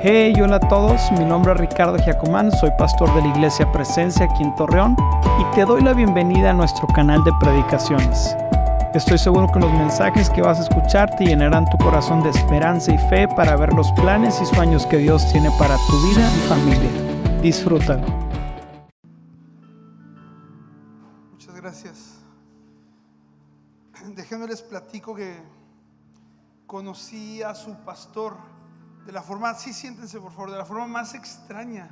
Hey, hola a todos, mi nombre es Ricardo Giacomán, soy pastor de la Iglesia Presencia aquí en Torreón y te doy la bienvenida a nuestro canal de predicaciones. Estoy seguro que los mensajes que vas a escuchar te llenarán tu corazón de esperanza y fe para ver los planes y sueños que Dios tiene para tu vida y familia. Disfrútalo. Muchas gracias. Déjenme platico que conocí a su pastor de la forma, sí siéntense por favor, de la forma más extraña.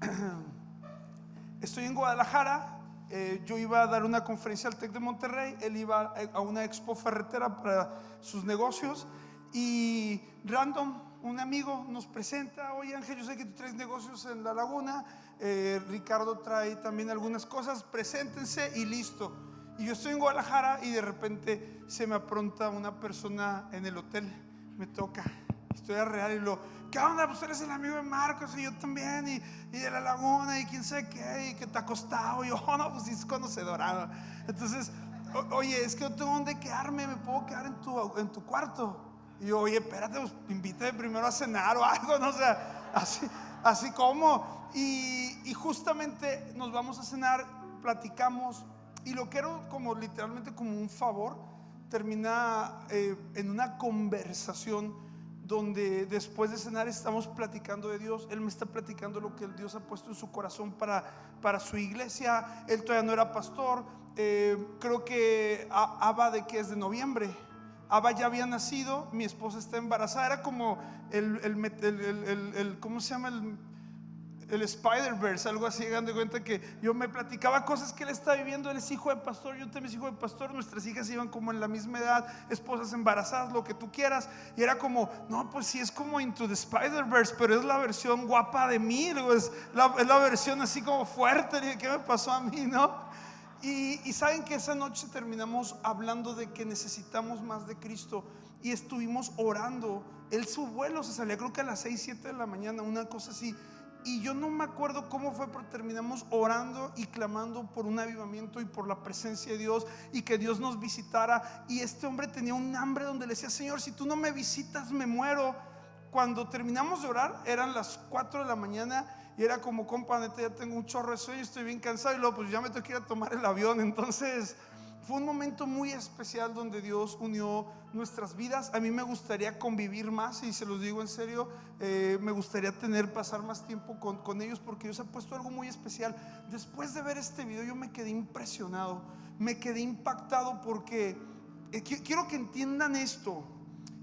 Estoy en Guadalajara, eh, yo iba a dar una conferencia al TEC de Monterrey, él iba a una expo ferretera para sus negocios y random, un amigo nos presenta, oye Ángel, yo sé que tú traes negocios en la laguna, eh, Ricardo trae también algunas cosas, preséntense y listo. Y yo estoy en Guadalajara y de repente se me apronta una persona en el hotel, me toca, historia real y lo, ¿qué onda? Pues eres el amigo de Marcos y yo también, y, y de la laguna, y quién sabe qué, y que te ha costado. Y yo, oh, no, pues es conocedorado. Entonces, o- oye, es que no tengo dónde quedarme, me puedo quedar en tu, en tu cuarto. Y yo, oye, espérate, pues invítame primero a cenar o algo, no o sea, así, así como. Y, y justamente nos vamos a cenar, platicamos, y lo que era como literalmente como un favor, termina eh, en una conversación donde después de cenar estamos platicando de Dios. Él me está platicando lo que Dios ha puesto en su corazón para, para su iglesia. Él todavía no era pastor. Eh, creo que Abba de que es de noviembre. Abba ya había nacido, mi esposa está embarazada. Era como el- el- el- ¿cómo se llama? El, el Spider-Verse, algo así, dando cuenta que yo me platicaba cosas que él está viviendo, él es hijo de pastor, yo también soy hijo de pastor, nuestras hijas iban como en la misma edad, esposas embarazadas, lo que tú quieras, y era como, no, pues sí, es como Into the Spider-Verse, pero es la versión guapa de mí, es la, es la versión así como fuerte, dije, ¿qué me pasó a mí, no? Y, y saben que esa noche terminamos hablando de que necesitamos más de Cristo y estuvimos orando. Él su vuelo se salía creo que a las 6, 7 de la mañana, una cosa así. Y yo no me acuerdo cómo fue, pero terminamos orando y clamando por un avivamiento y por la presencia de Dios y que Dios nos visitara. Y este hombre tenía un hambre donde le decía, Señor, si tú no me visitas, me muero. Cuando terminamos de orar, eran las 4 de la mañana y era como, compa, neta, ya tengo un chorro de sueño, estoy bien cansado y luego pues ya me tengo que ir a tomar el avión. Entonces fue un momento muy especial donde Dios unió nuestras vidas. A mí me gustaría convivir más y se los digo en serio, eh, me gustaría tener, pasar más tiempo con, con ellos porque Dios ha puesto algo muy especial. Después de ver este video yo me quedé impresionado, me quedé impactado porque eh, qui- quiero que entiendan esto,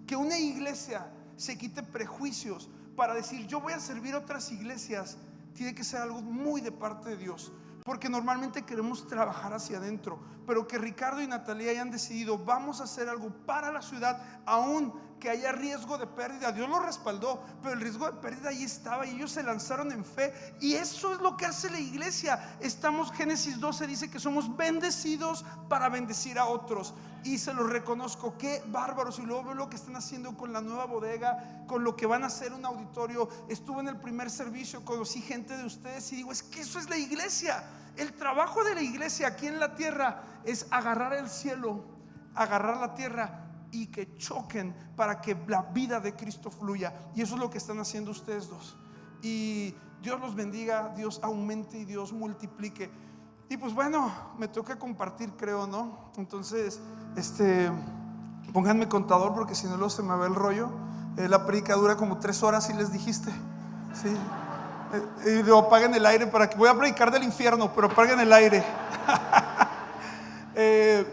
que una iglesia se quite prejuicios para decir yo voy a servir a otras iglesias, tiene que ser algo muy de parte de Dios. Porque normalmente queremos trabajar hacia adentro, pero que Ricardo y Natalia hayan decidido, vamos a hacer algo para la ciudad, aún que haya riesgo de pérdida. Dios lo respaldó, pero el riesgo de pérdida ahí estaba y ellos se lanzaron en fe. Y eso es lo que hace la iglesia. Estamos, Génesis 12 dice que somos bendecidos para bendecir a otros. Y se los reconozco, qué bárbaros. Y luego veo lo que están haciendo con la nueva bodega, con lo que van a hacer un auditorio. Estuve en el primer servicio, conocí gente de ustedes y digo, es que eso es la iglesia. El trabajo de la iglesia aquí en la tierra es agarrar el cielo, agarrar la tierra y que choquen para que la vida de Cristo fluya. Y eso es lo que están haciendo ustedes dos. Y Dios los bendiga, Dios aumente y Dios multiplique. Y pues bueno, me toca compartir, creo, ¿no? Entonces, este, pónganme contador porque si no luego se me va el rollo. Eh, la predica dura como tres horas, si les dijiste. Sí. Eh, y luego apaguen el aire para que voy a predicar del infierno, pero apaguen el aire. Eh,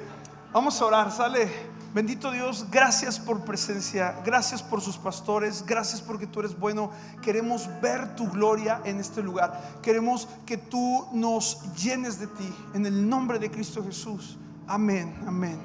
vamos a orar, sale. Bendito Dios, gracias por presencia, gracias por sus pastores, gracias porque tú eres bueno. Queremos ver tu gloria en este lugar. Queremos que tú nos llenes de ti. En el nombre de Cristo Jesús. Amén, amén.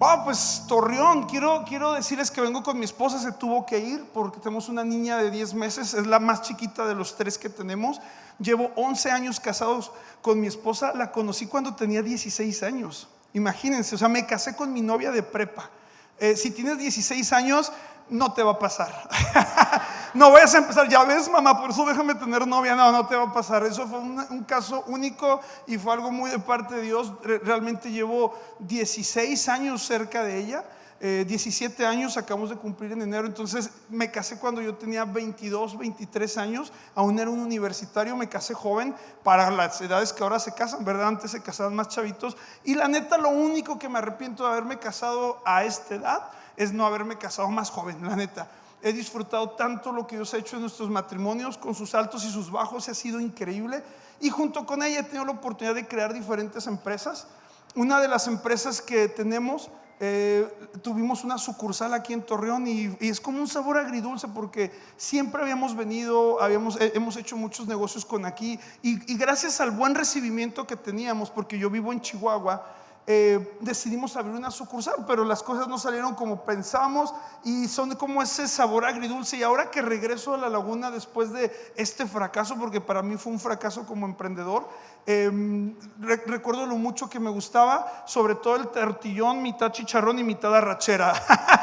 Wow, pues Torreón, quiero, quiero decirles que vengo con mi esposa, se tuvo que ir porque tenemos una niña de 10 meses, es la más chiquita de los tres que tenemos. Llevo 11 años casados con mi esposa, la conocí cuando tenía 16 años. Imagínense, o sea, me casé con mi novia de prepa. Eh, si tienes 16 años, no te va a pasar. no vayas a empezar, ya ves, mamá, por eso déjame tener novia. No, no te va a pasar. Eso fue un, un caso único y fue algo muy de parte de Dios. Re- realmente llevo 16 años cerca de ella. Eh, 17 años, acabamos de cumplir en enero, entonces me casé cuando yo tenía 22, 23 años, aún era un universitario, me casé joven para las edades que ahora se casan, ¿verdad? Antes se casaban más chavitos. Y la neta, lo único que me arrepiento de haberme casado a esta edad es no haberme casado más joven, la neta. He disfrutado tanto lo que Dios ha hecho en nuestros matrimonios, con sus altos y sus bajos, ha sido increíble. Y junto con ella he tenido la oportunidad de crear diferentes empresas. Una de las empresas que tenemos, eh, tuvimos una sucursal aquí en Torreón y, es como un sabor agridulce porque siempre habíamos venido, habíamos, eh, hemos hecho muchos negocios con aquí y gracias al buen recibimiento que teníamos, porque yo vivo en Chihuahua, eh, decidimos abrir una sucursal, pero las cosas no salieron como pensamos y son como ese sabor agridulce. Y ahora que regreso a la laguna después de este fracaso, porque para mí fue un fracaso como emprendedor, eh, recuerdo lo mucho que me gustaba, sobre todo el tortillón, mitad chicharrón y mitad arrachera.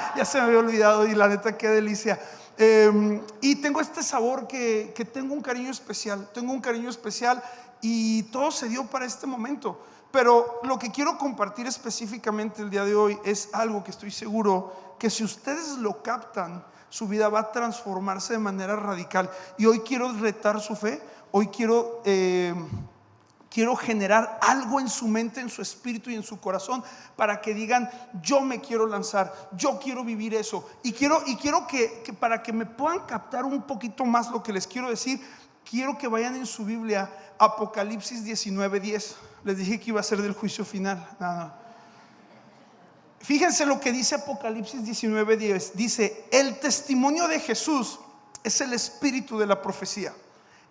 ya se me había olvidado y la neta, qué delicia. Eh, y tengo este sabor que, que tengo un cariño especial, tengo un cariño especial y todo se dio para este momento. Pero lo que quiero compartir específicamente el día de hoy es algo que estoy seguro que si ustedes lo captan, su vida va a transformarse de manera radical. Y hoy quiero retar su fe, hoy quiero, eh, quiero generar algo en su mente, en su espíritu y en su corazón para que digan, yo me quiero lanzar, yo quiero vivir eso. Y quiero, y quiero que, para que me puedan captar un poquito más lo que les quiero decir, quiero que vayan en su Biblia Apocalipsis 19:10. Les dije que iba a ser del juicio final. No. Fíjense lo que dice Apocalipsis 19:10. Dice, el testimonio de Jesús es el espíritu de la profecía.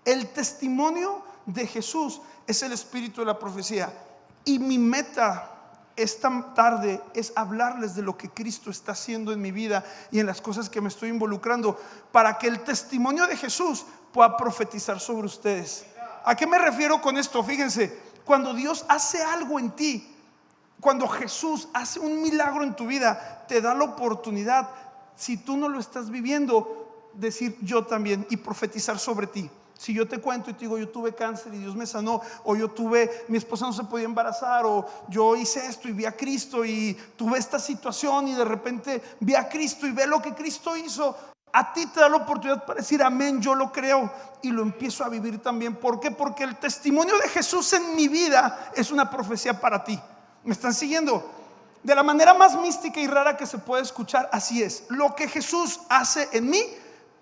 El testimonio de Jesús es el espíritu de la profecía. Y mi meta esta tarde es hablarles de lo que Cristo está haciendo en mi vida y en las cosas que me estoy involucrando para que el testimonio de Jesús pueda profetizar sobre ustedes. ¿A qué me refiero con esto? Fíjense, cuando Dios hace algo en ti, cuando Jesús hace un milagro en tu vida, te da la oportunidad, si tú no lo estás viviendo, decir yo también y profetizar sobre ti. Si yo te cuento y te digo, yo tuve cáncer y Dios me sanó, o yo tuve, mi esposa no se podía embarazar, o yo hice esto y vi a Cristo y tuve esta situación y de repente vi a Cristo y ve lo que Cristo hizo, a ti te da la oportunidad para decir amén, yo lo creo y lo empiezo a vivir también. ¿Por qué? Porque el testimonio de Jesús en mi vida es una profecía para ti. ¿Me están siguiendo? De la manera más mística y rara que se puede escuchar, así es. Lo que Jesús hace en mí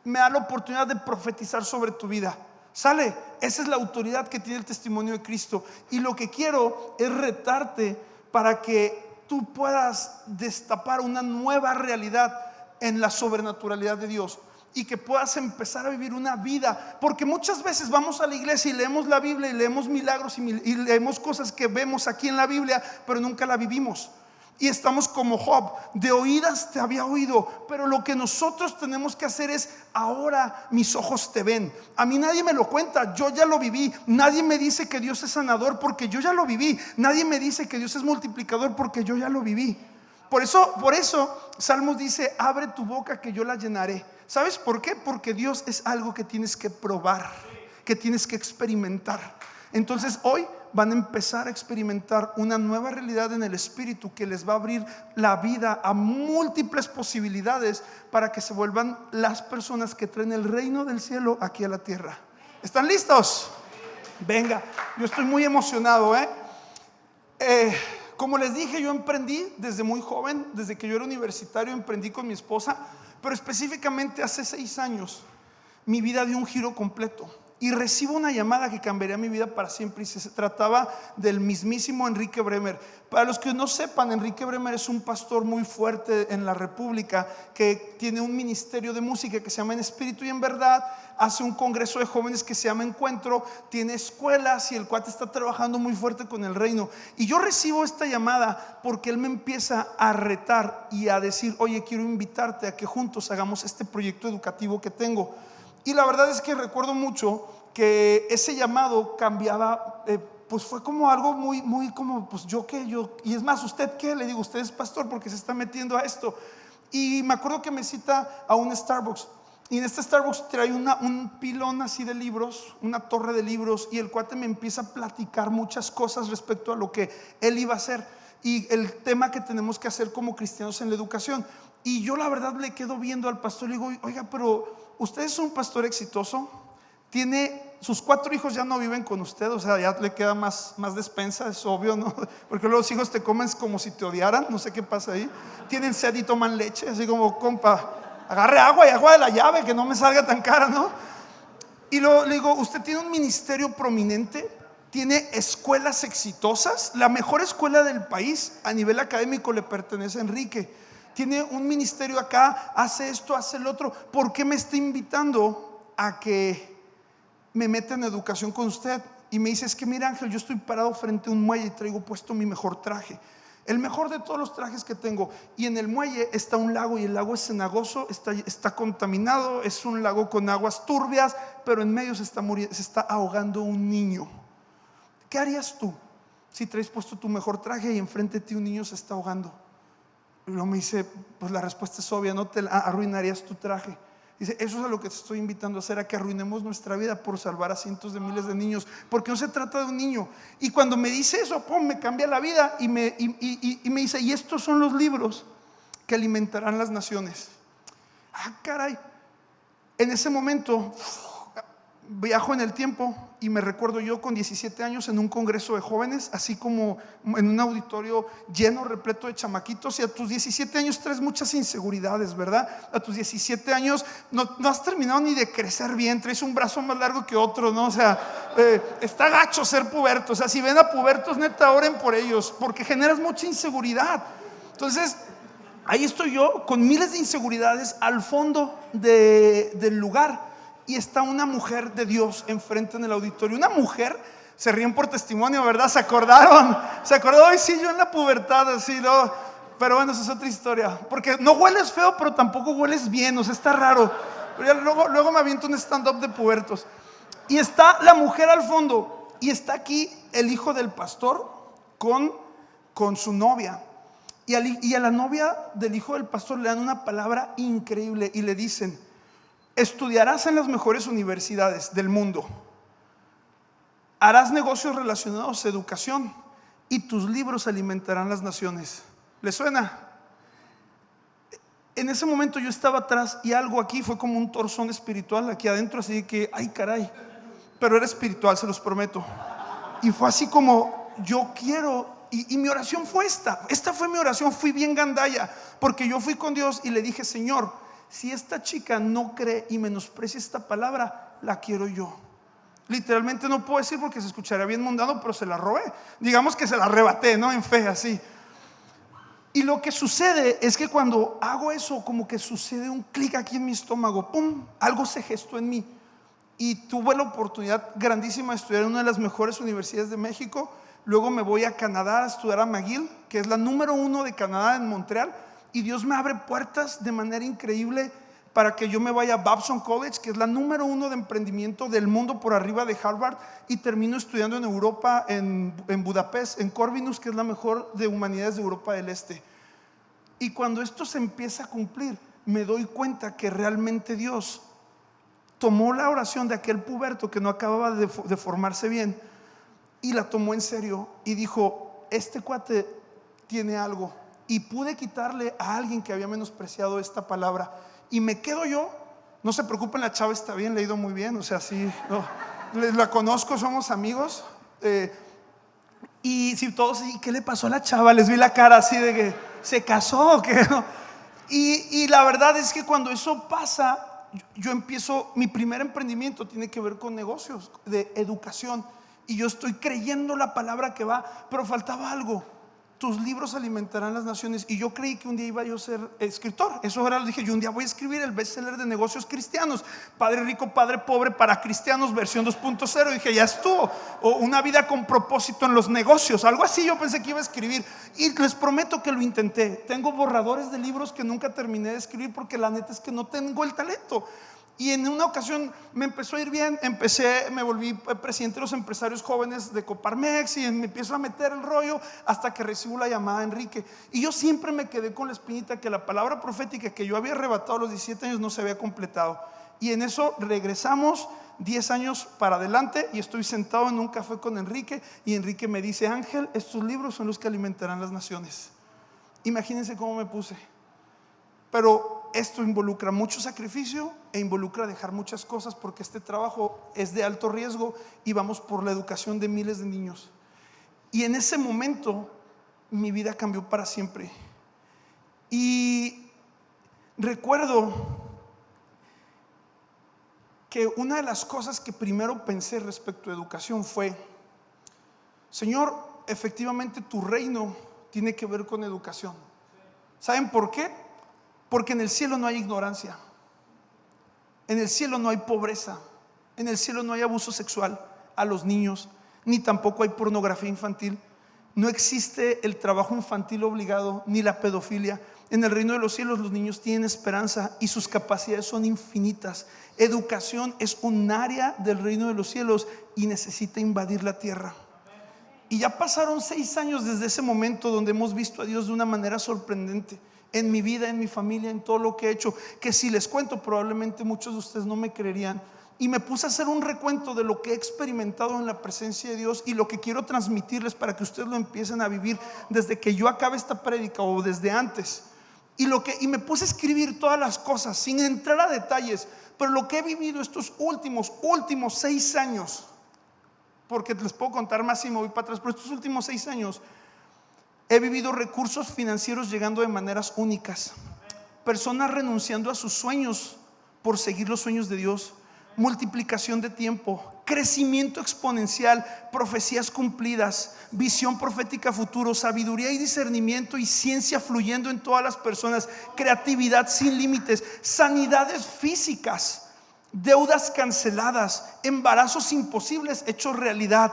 me da la oportunidad de profetizar sobre tu vida. ¿Sale? Esa es la autoridad que tiene el testimonio de Cristo. Y lo que quiero es retarte para que tú puedas destapar una nueva realidad en la sobrenaturalidad de Dios y que puedas empezar a vivir una vida. Porque muchas veces vamos a la iglesia y leemos la Biblia y leemos milagros y, leemos cosas que vemos aquí en la Biblia, pero nunca la vivimos. Y estamos como Job, de oídas te había oído, pero lo que nosotros tenemos que hacer es, ahora mis ojos te ven. A mí nadie me lo cuenta, yo ya lo viví. Nadie me dice que Dios es sanador porque yo ya lo viví. Nadie me dice que Dios es multiplicador porque yo ya lo viví. Por eso, por eso Salmos dice, abre tu boca que yo la llenaré. ¿Sabes por qué? Porque Dios es algo que tienes que probar, que tienes que experimentar. Entonces hoy van a empezar a experimentar una nueva realidad en el espíritu que les va a abrir la vida a múltiples posibilidades para que se vuelvan las personas que traen el reino del cielo aquí a la tierra. ¿Están listos? Venga, yo estoy muy emocionado, ¿eh? eh como les dije, yo emprendí desde muy joven, desde que yo era universitario, emprendí con mi esposa, pero específicamente hace seis años mi vida dio un giro completo y recibo una llamada que cambiaría mi vida para siempre y se trataba del mismísimo Enrique Bremer. Para los que no sepan, Enrique Bremer es un pastor muy fuerte en la República que tiene un ministerio de música que se llama En Espíritu y en Verdad, hace un congreso de jóvenes que se llama Encuentro, tiene escuelas y el cuate está trabajando muy fuerte con el reino. Y yo recibo esta llamada porque él me empieza a retar y a decir, oye, quiero invitarte a que juntos hagamos este proyecto educativo que tengo. Y la verdad es que recuerdo mucho que ese llamado cambiaba, eh, pues fue como algo muy, muy como, pues yo qué, yo, y es más, ¿usted qué? Le digo, usted es pastor porque se está metiendo a esto. Y me acuerdo que me cita a un Starbucks. Y en este Starbucks trae una, un pilón así de libros, una torre de libros, y el cuate me empieza a platicar muchas cosas respecto a lo que él iba a hacer. y el tema que tenemos que hacer como cristianos en la educación. Y yo la verdad le quedo viendo al pastor y le digo, oiga, pero usted es un pastor exitoso, tiene sus cuatro hijos ya no viven con usted, o sea, ya le queda más, más despensa, es obvio, ¿no? Porque los hijos te comen como si te odiaran, no sé qué pasa ahí. Tienen sed y toman leche, así como, compa, agarre agua y agua de la llave, que no me salga tan cara, ¿no? Y luego le digo, usted tiene un ministerio prominente, tiene escuelas exitosas, la mejor escuela del país a nivel académico le pertenece a Enrique. Tiene un ministerio acá, hace esto, hace el otro. ¿Por qué me está invitando a que me meta en educación con usted? Y me dice, es que mira Ángel, yo estoy parado frente a un muelle y traigo puesto mi mejor traje. El mejor de todos los trajes que tengo. Y en el muelle está un lago y el lago es cenagoso, está, contaminado, es un lago con aguas turbias, pero en medio se está, está ahogando un niño. ¿Qué harías tú si traes puesto tu mejor traje y enfrente de ti un niño se está ahogando? Y luego me dice, pues la respuesta es obvia, no te arruinarías tu traje. Dice, eso es a lo que te estoy invitando a hacer, a que arruinemos nuestra vida por salvar a cientos de miles de niños, porque no se trata de un niño. Y cuando me dice eso, pum, me cambia la vida y me, y, y me dice, y estos son los libros que alimentarán las naciones. Ah, caray. En ese momento viajo en el tiempo y me recuerdo yo con 17 años en un congreso de jóvenes, así como en un auditorio lleno, repleto de chamaquitos, y a tus 17 años traes muchas inseguridades, ¿verdad? A tus 17 años no, has terminado ni de crecer bien, traes un brazo más largo que otro, ¿no? O sea, eh, está gacho ser puberto, o sea, si ven a pubertos, neta, oren por ellos, porque generas mucha inseguridad. Entonces, ahí estoy yo con miles de inseguridades al fondo del lugar y está una mujer de Dios enfrente en el auditorio. Una mujer, se ríen por testimonio, ¿verdad? ¿Se acordaron? ¿Se acordó? Hoy sí, yo en la pubertad, así, ¿no? Pero bueno, esa es otra historia. Porque no hueles feo, pero tampoco hueles bien, o sea, está raro. Pero luego, luego me aviento un stand-up de pubertos. Y está la mujer al fondo, y está aquí el hijo del pastor con, con su novia. Y a la novia del hijo del pastor le dan una palabra increíble y le dicen, Estudiarás en las mejores universidades del mundo. Harás negocios relacionados a educación y tus libros alimentarán las naciones. ¿Le suena? En ese momento yo estaba atrás y algo aquí fue como un torzón espiritual aquí adentro, así que, ay caray, pero era espiritual, se los prometo. Y fue así como, yo quiero y, y, mi oración fue esta. Esta fue mi oración. Fui bien gandaya. Porque yo fui con Dios y le dije, Señor, si esta chica no cree y menosprecia esta palabra, la quiero yo. Literalmente no puedo decir porque se escucharía bien mundano, pero se la robé. Digamos que se la arrebaté, ¿no? En fe, así. Y lo que sucede es que cuando hago eso, como que sucede un clic aquí en mi estómago, ¡pum! Algo se gestó en mí. Y tuve la oportunidad grandísima de estudiar en una de las mejores universidades de México. Luego me voy a Canadá a estudiar a McGill, que es la número uno de Canadá en Montreal y Dios me abre puertas de manera increíble para que yo me vaya a Babson College, que es la número uno de emprendimiento del mundo por arriba de Harvard, y termino estudiando en Europa, en, Budapest, en Corvinus, que es la mejor de humanidades de Europa del Este. Y cuando esto se empieza a cumplir, me doy cuenta que realmente Dios tomó la oración de aquel puberto que no acababa de, de formarse bien y la tomó en serio y dijo, este cuate tiene algo y pude quitarle a alguien que había menospreciado esta palabra. Y me quedo yo, no se preocupen, la chava está bien, leído muy bien, o sea, sí, no, la conozco, somos amigos. Eh, y si todos, ¿y qué le pasó a la chava? Les vi la cara así de que se casó, y, y la verdad es que cuando eso pasa, yo empiezo, mi primer emprendimiento tiene que ver con negocios, de educación. Y yo estoy creyendo la palabra que va, pero faltaba algo tus libros alimentarán las naciones. Y yo creí que un día iba yo a ser escritor. Eso ahora lo dije, yo un día voy a escribir el bestseller de negocios cristianos. Padre rico, padre pobre para cristianos, versión 2.0. Dije, ya estuvo. O una vida con propósito en los negocios. Algo así yo pensé que iba a escribir. Y les prometo que lo intenté. Tengo borradores de libros que nunca terminé de escribir porque la neta es que no tengo el talento. Y en una ocasión me empezó a ir bien, empecé, me volví presidente de los empresarios jóvenes de Coparmex y me empiezo a meter el rollo hasta que recibo la llamada de Enrique. Y yo siempre me quedé con la espinita que la palabra profética que yo había arrebatado a los 17 años no se había completado. Y en eso regresamos 10 años para adelante y estoy sentado en un café con Enrique y Enrique me dice, Ángel, estos libros son los que alimentarán las naciones. Imagínense cómo me puse. Pero esto involucra mucho sacrificio e involucra dejar muchas cosas porque este trabajo es de alto riesgo y vamos por la educación de miles de niños. Y en ese momento mi vida cambió para siempre. Y recuerdo que una de las cosas que primero pensé respecto a educación fue, Señor, efectivamente tu reino tiene que ver con educación. ¿Saben por qué? Porque en el cielo no hay ignorancia, en el cielo no hay pobreza, en el cielo no hay abuso sexual a los niños, ni tampoco hay pornografía infantil. No existe el trabajo infantil obligado ni la pedofilia. En el reino de los cielos los niños tienen esperanza y sus capacidades son infinitas. Educación es un área del reino de los cielos y necesita invadir la tierra. Y ya pasaron seis años desde ese momento donde hemos visto a Dios de una manera sorprendente en mi vida, en mi familia, en todo lo que he hecho, que si les cuento probablemente muchos de ustedes no me creerían y me puse a hacer un recuento de lo que he experimentado en la presencia de Dios y lo que quiero transmitirles para que ustedes lo empiecen a vivir desde que yo acabe esta prédica o desde antes. Y, lo que, y me puse a escribir todas las cosas sin entrar a detalles, pero lo que he vivido estos últimos, últimos seis años, porque les puedo contar más si me voy para atrás, pero estos últimos seis años he vivido recursos financieros llegando de maneras únicas, personas renunciando a sus sueños por seguir los sueños de Dios. Multiplicación de tiempo, crecimiento exponencial, profecías cumplidas, visión profética futuro, sabiduría y discernimiento y ciencia fluyendo en todas las personas, creatividad sin límites, sanidades físicas, deudas canceladas, embarazos imposibles. Hechos realidad,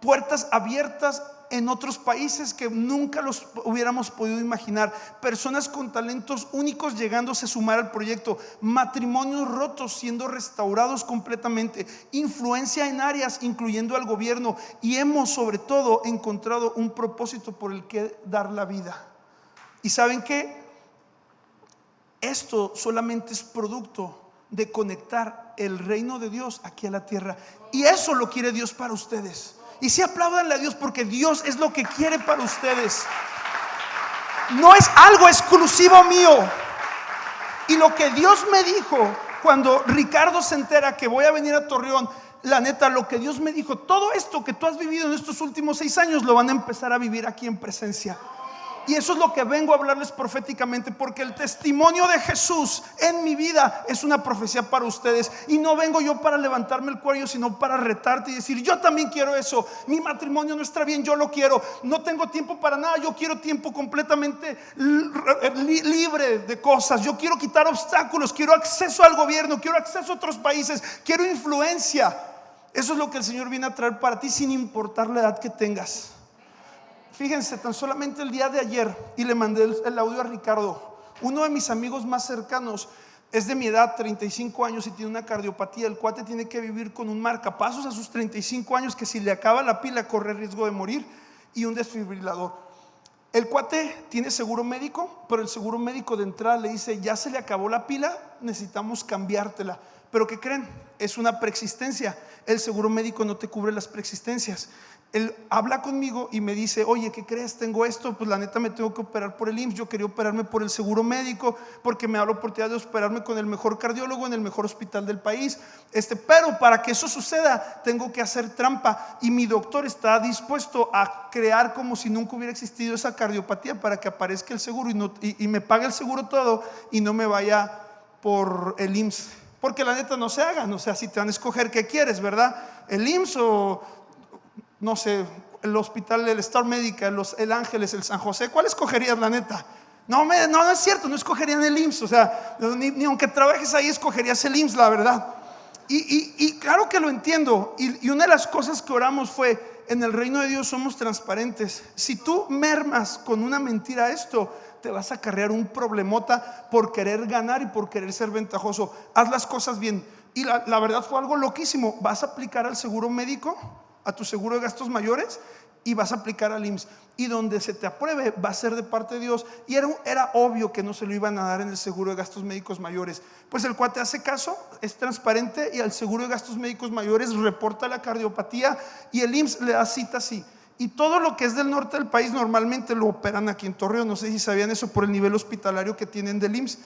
puertas abiertas en otros países que nunca los hubiéramos podido imaginar. Personas con talentos únicos llegándose a sumar al proyecto. Matrimonios rotos siendo restaurados completamente. Influencia en áreas incluyendo al gobierno. Y hemos sobre todo encontrado un propósito por el que dar la vida. ¿Y saben qué? Esto solamente es producto de conectar el reino de Dios aquí a la tierra. Y eso lo quiere Dios para ustedes. Y si aplaudanle a Dios porque Dios es lo que quiere para ustedes. No es algo exclusivo mío. Y lo que Dios me dijo cuando Ricardo se entera que voy a venir a Torreón, la neta, lo que Dios me dijo, todo esto que tú has vivido en estos últimos seis años lo van a empezar a vivir aquí en presencia. Y eso es lo que vengo a hablarles proféticamente, porque el testimonio de Jesús en mi vida es una profecía para ustedes. Y no vengo yo para levantarme el cuello, sino para retarte y decir, yo también quiero eso. Mi matrimonio no está bien, yo lo quiero. No tengo tiempo para nada, yo quiero tiempo completamente libre de cosas. Yo quiero quitar obstáculos, quiero acceso al gobierno, quiero acceso a otros países, quiero influencia. Eso es lo que el Señor viene a traer para ti sin importar la edad que tengas. Fíjense, tan solamente el día de ayer, y le mandé el, audio a Ricardo, uno de mis amigos más cercanos es de mi edad, 35 años, y tiene una cardiopatía. El cuate tiene que vivir con un marcapasos a sus 35 años, que si le acaba la pila corre riesgo de morir, y un desfibrilador. El cuate tiene seguro médico, pero el seguro médico de entrada le dice, ya se le acabó la pila, necesitamos cambiártela. Pero ¿qué creen? Es una preexistencia. El seguro médico no te cubre las preexistencias él habla conmigo y me dice, oye, ¿qué crees? Tengo esto, pues la neta me tengo que operar por el IMSS, yo quería operarme por el seguro médico, porque me da la oportunidad de operarme con el mejor cardiólogo en el mejor hospital del país. Este, pero para que eso suceda, tengo que hacer trampa y mi doctor está dispuesto a crear como si nunca hubiera existido esa cardiopatía para que aparezca el seguro y, y me pague el seguro todo y no me vaya por el IMSS. Porque la neta no se hagan, o sea, si te van a escoger qué quieres, ¿verdad? El IMSS o no sé, el hospital, el Star Médica, los, el Ángeles, el San José, ¿cuál escogerías, la neta? No, no, no es cierto, no escogerían el IMSS, o sea, ni, aunque trabajes ahí escogerías el IMSS, la verdad. Y, claro que lo entiendo, y, y una de las cosas que oramos fue, en el reino de Dios somos transparentes. Si tú mermas con una mentira esto, te vas a cargar un problemota por querer ganar y por querer ser ventajoso. Haz las cosas bien. Y la, la verdad fue algo loquísimo. ¿Vas a aplicar al seguro médico? A tu seguro de gastos mayores y vas a aplicar al IMSS. Y donde se te apruebe va a ser de parte de Dios. Y era, era obvio que no se lo iban a dar en el seguro de gastos médicos mayores. Pues el cuate hace caso, es transparente y al seguro de gastos médicos mayores reporta la cardiopatía y el IMSS le da cita así. Y todo lo que es del norte del país normalmente lo operan aquí en Torreón. No sé si sabían eso por el nivel hospitalario que tienen del IMSS.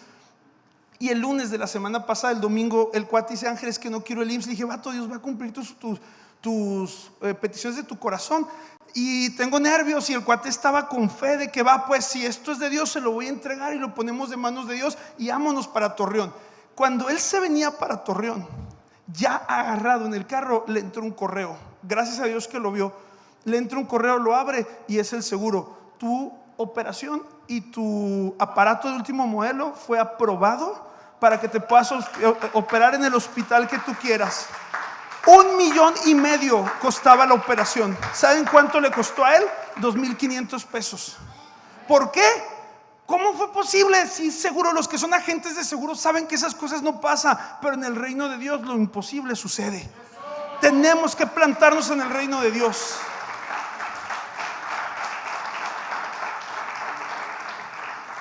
Y el lunes de la semana pasada, el domingo, el cuate dice, Ángeles, que no quiero el IMSS. Le dije, vato, Dios va a cumplir tus, tus eh, peticiones de tu corazón. Y tengo nervios y el cuate estaba con fe de que va, pues si esto es de Dios, se lo voy a entregar y lo ponemos de manos de Dios y vámonos para Torreón. Cuando él se venía para Torreón, ya agarrado en el carro, le entró un correo. Gracias a Dios que lo vio. Le entró un correo, lo abre y es el seguro. Tu operación y tu aparato de último modelo fue aprobado para que te puedas operar en el hospital que tú quieras. Un millón y medio costaba la operación. ¿Saben cuánto le costó a él? 2.500 pesos. ¿Por qué? ¿Cómo fue posible? Si seguro los que son agentes de seguro saben que esas cosas no pasan, pero en el reino de Dios lo imposible sucede. Tenemos que plantarnos en el reino de Dios.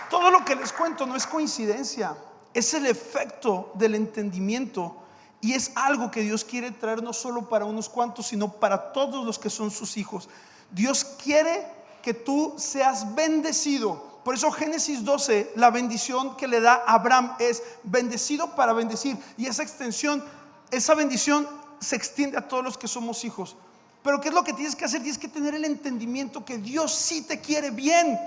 Todo lo que les cuento no es coincidencia, es el efecto del entendimiento y es algo que Dios quiere traer no solo para unos cuantos, sino para todos los que son sus hijos. Dios quiere que tú seas bendecido. Por eso Génesis 12, la bendición que le da Abraham es bendecido para bendecir. Y esa extensión, esa bendición se extiende a todos los que somos hijos. Pero ¿qué es lo que tienes que hacer? Tienes que tener el entendimiento que Dios sí te quiere bien.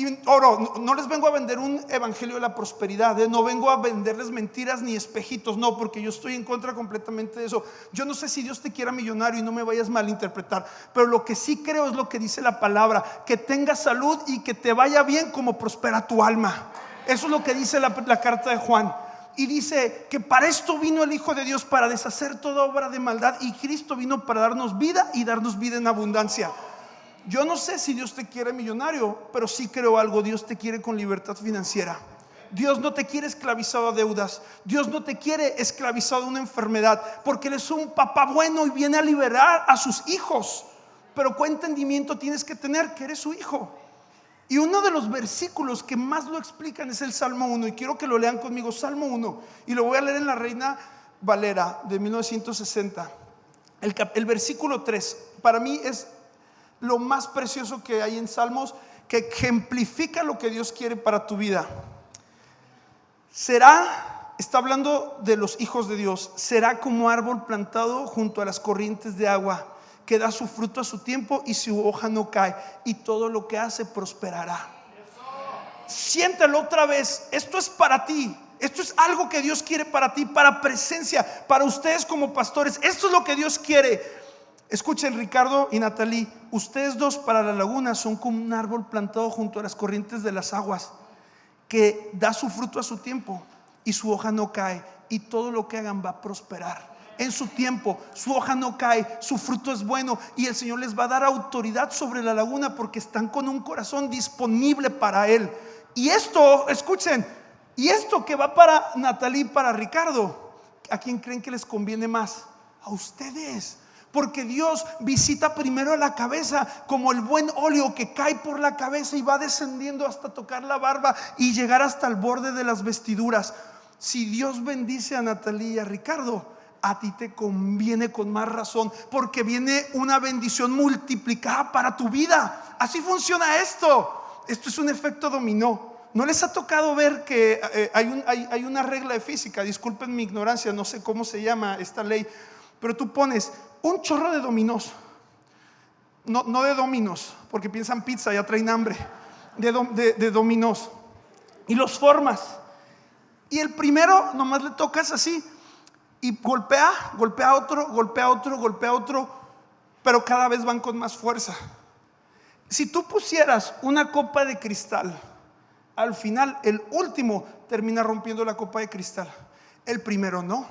Y ahora, no, les vengo a vender un evangelio de la prosperidad, ¿eh? no vengo a venderles mentiras ni espejitos, no, porque yo estoy en contra completamente de eso. Yo no sé si Dios te quiera millonario y no me vayas a interpretar, pero lo que sí creo es lo que dice la palabra, que tengas salud y que te vaya bien como prospera tu alma. Eso es lo que dice la carta de Juan. Y dice que para esto vino el Hijo de Dios, para deshacer toda obra de maldad, y Cristo vino para darnos vida y darnos vida en abundancia. Yo no sé si Dios te quiere millonario, pero sí creo algo, Dios te quiere con libertad financiera. Dios no te quiere esclavizado a deudas. Dios no te quiere esclavizado a una enfermedad, porque Él es un papá bueno y viene a liberar a sus hijos. Pero ¿qué entendimiento tienes que tener que eres su hijo? Y uno de los versículos que más lo explican es el Salmo 1, y quiero que lo lean conmigo, Salmo 1, y lo voy a leer en la Reina Valera de 1960. El, el versículo 3, para mí es lo más precioso que hay en Salmos que ejemplifica lo que Dios quiere para tu vida. Será, está hablando de los hijos de Dios, será como árbol plantado junto a las corrientes de agua, que da su fruto a su tiempo y su hoja no cae, y todo lo que hace prosperará. Siéntelo otra vez, esto es para ti. Esto es algo que Dios quiere para ti, para presencia, para ustedes como pastores. Esto es lo que Dios quiere. Escuchen Ricardo y Natalie, ustedes dos para la laguna son como un árbol plantado junto a las corrientes de las aguas que da su fruto a su tiempo y su hoja no cae y todo lo que hagan va a prosperar. En su tiempo, su hoja no cae, su fruto es bueno y el Señor les va a dar autoridad sobre la laguna porque están con un corazón disponible para Él. Y esto, escuchen, y esto que va para Natalie para Ricardo, ¿a quién creen que les conviene más? A ustedes porque Dios visita primero la cabeza como el buen óleo que cae por la cabeza y va descendiendo hasta tocar la barba y llegar hasta el borde de las vestiduras. Si Dios bendice a Natalia y a Ricardo, a ti te conviene con más razón porque viene una bendición multiplicada para tu vida. Así funciona esto. Esto es un efecto dominó. ¿No les ha tocado ver que eh, hay, hay una regla de física? Disculpen mi ignorancia, no sé cómo se llama esta ley, pero tú pones un chorro de dominos. No, no de dominos, porque piensan pizza, ya traen hambre. De, de, dominos. Y los formas. Y el primero nomás le tocas así. Y golpea, golpea otro, golpea otro, golpea otro. Pero cada vez van con más fuerza. Si tú pusieras una copa de cristal, al final el último termina rompiendo la copa de cristal. El primero no,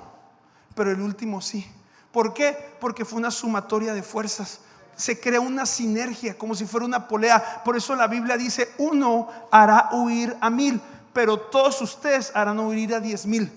pero el último sí. ¿Por qué? Porque fue una sumatoria de fuerzas. Se crea una sinergia, como si fuera una polea. Por eso la Biblia dice, uno hará huir a mil, pero todos ustedes harán huir a diez mil.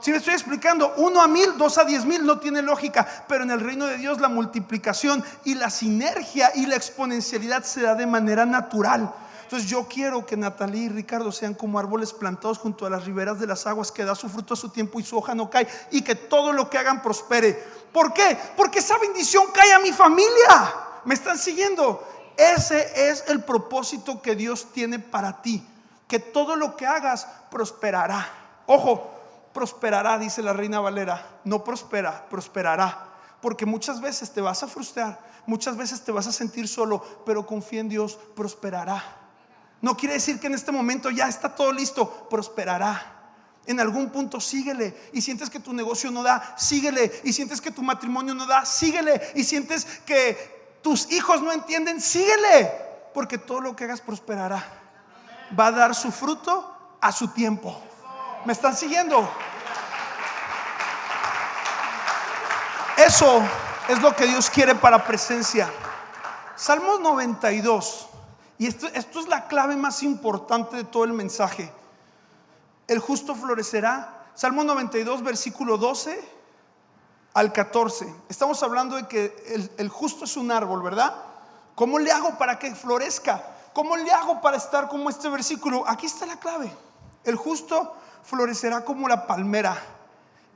Si me estoy explicando, uno a mil, dos a diez mil no tiene lógica, pero en el reino de Dios la multiplicación y la sinergia y la exponencialidad se da de manera natural. Entonces yo quiero que Natalie y Ricardo sean como árboles plantados junto a las riberas de las aguas que da su fruto a su tiempo y su hoja no cae y que todo lo que hagan prospere. ¿Por qué? Porque esa bendición cae a mi familia. ¿Me están siguiendo? Ese es el propósito que Dios tiene para ti. Que todo lo que hagas prosperará. Ojo, prosperará, dice la reina Valera. No prospera, prosperará. Porque muchas veces te vas a frustrar, muchas veces te vas a sentir solo, pero confía en Dios, prosperará. No quiere decir que en este momento ya está todo listo, prosperará. En algún punto síguele y sientes que tu negocio no da, síguele y sientes que tu matrimonio no da, síguele y sientes que tus hijos no entienden, síguele, porque todo lo que hagas prosperará. Va a dar su fruto a su tiempo. ¿Me están siguiendo? Eso es lo que Dios quiere para presencia. Salmos 92. Y esto, es la clave más importante de todo el mensaje. El justo florecerá. Salmo 92, versículo 12 al 14. Estamos hablando de que el, el justo es un árbol, ¿verdad? ¿Cómo le hago para que florezca? ¿Cómo le hago para estar como este versículo? Aquí está la clave. El justo florecerá como la palmera,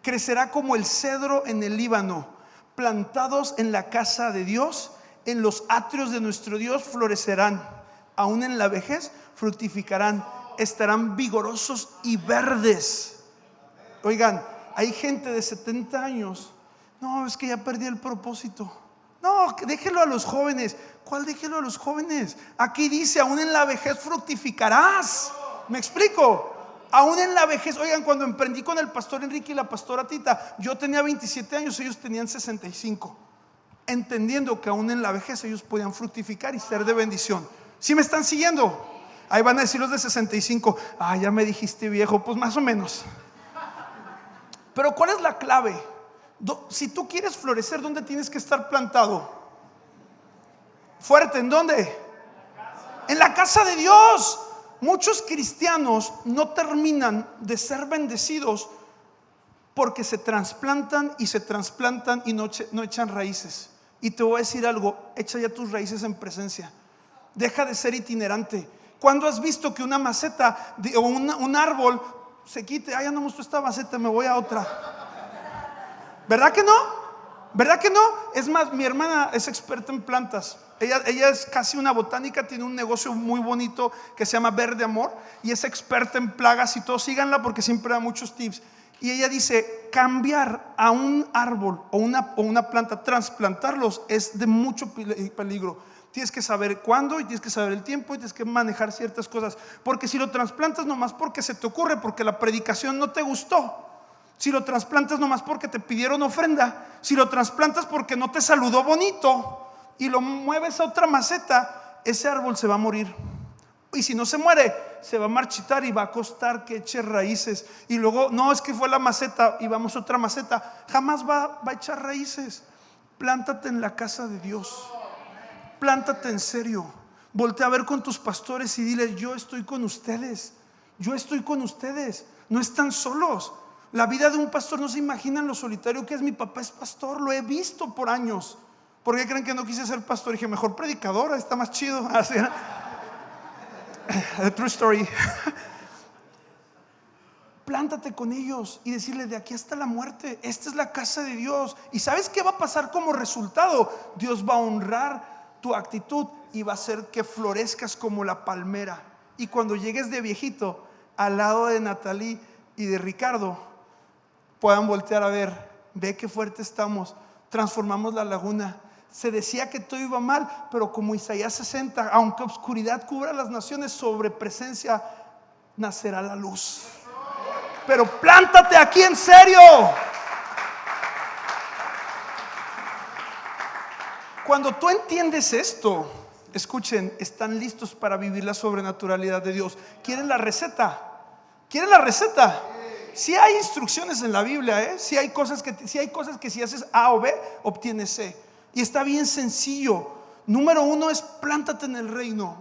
crecerá como el cedro en el Líbano, plantados en la casa de Dios, en los atrios de nuestro Dios florecerán aún en la vejez, fructificarán, estarán vigorosos y verdes. Oigan, hay gente de 70 años. No, es que ya perdí el propósito. No, déjelo a los jóvenes. ¿Cuál déjelo a los jóvenes? Aquí dice, aún en la vejez fructificarás. ¿Me explico? Aún en la vejez, oigan, cuando emprendí con el pastor Enrique y la pastora Tita, yo tenía 27 años, ellos tenían 65. Entendiendo que aún en la vejez ellos podían fructificar y ser de bendición. ¿Sí me están siguiendo? Ahí van a decir los de 65, ah, ya me dijiste viejo, pues más o menos. Pero ¿cuál es la clave? Si tú quieres florecer, ¿dónde tienes que estar plantado? Fuerte, ¿en dónde? En la casa de Dios. Muchos cristianos no terminan de ser bendecidos porque se trasplantan y se trasplantan y no, no echan raíces. Y te voy a decir algo, echa ya tus raíces en presencia. Deja de ser itinerante. ¿Cuándo has visto que una maceta o un, árbol se quite? Ay, ya no me gustó esta maceta, me voy a otra. ¿Verdad que no? ¿Verdad que no? Es más, mi hermana es experta en plantas. Ella, ella, es casi una botánica, tiene un negocio muy bonito que se llama Verde Amor y es experta en plagas y todo. Síganla porque siempre da muchos tips. Y ella dice, cambiar a un árbol o una, o una planta, trasplantarlos es de mucho peligro. Tienes que saber cuándo y tienes que saber el tiempo y tienes que manejar ciertas cosas. Porque si lo trasplantas nomás porque se te ocurre, porque la predicación no te gustó. Si lo trasplantas nomás porque te pidieron ofrenda. Si lo trasplantas porque no te saludó bonito y lo mueves a otra maceta, ese árbol se va a morir. Y si no se muere, se va a marchitar y va a costar que eche raíces. Y luego, no es que fue la maceta y vamos a otra maceta. Jamás va, va a echar raíces. Plántate en la casa de Dios plántate en serio. Voltea a ver con tus pastores y dile, yo estoy con ustedes. Yo estoy con ustedes. No están solos. La vida de un pastor no se imaginan lo solitario que es. Mi papá es pastor, lo he visto por años. ¿Por qué creen que no quise ser pastor? dije, mejor predicadora, está más chido. Así, true story. Plántate con ellos y decirle de aquí hasta la muerte, esta es la casa de Dios. ¿Y sabes qué va a pasar como resultado? Dios va a honrar tu actitud y va a ser que florezcas como la palmera. Y cuando llegues de viejito al lado de Natalie y de Ricardo, puedan voltear a ver, ve qué fuerte estamos, transformamos la laguna. Se decía que todo iba mal, pero como Isaías 60, aunque oscuridad cubra las naciones, sobre presencia nacerá la luz. Pero plántate aquí en serio. Cuando tú entiendes esto, escuchen, están listos para vivir la sobrenaturalidad de Dios. ¿Quieren la receta? ¿Quieren la receta? Si hay instrucciones en la Biblia, ¿eh? si hay cosas que si hay cosas que si haces A o B obtienes C y está bien sencillo. Número uno es plántate en el reino.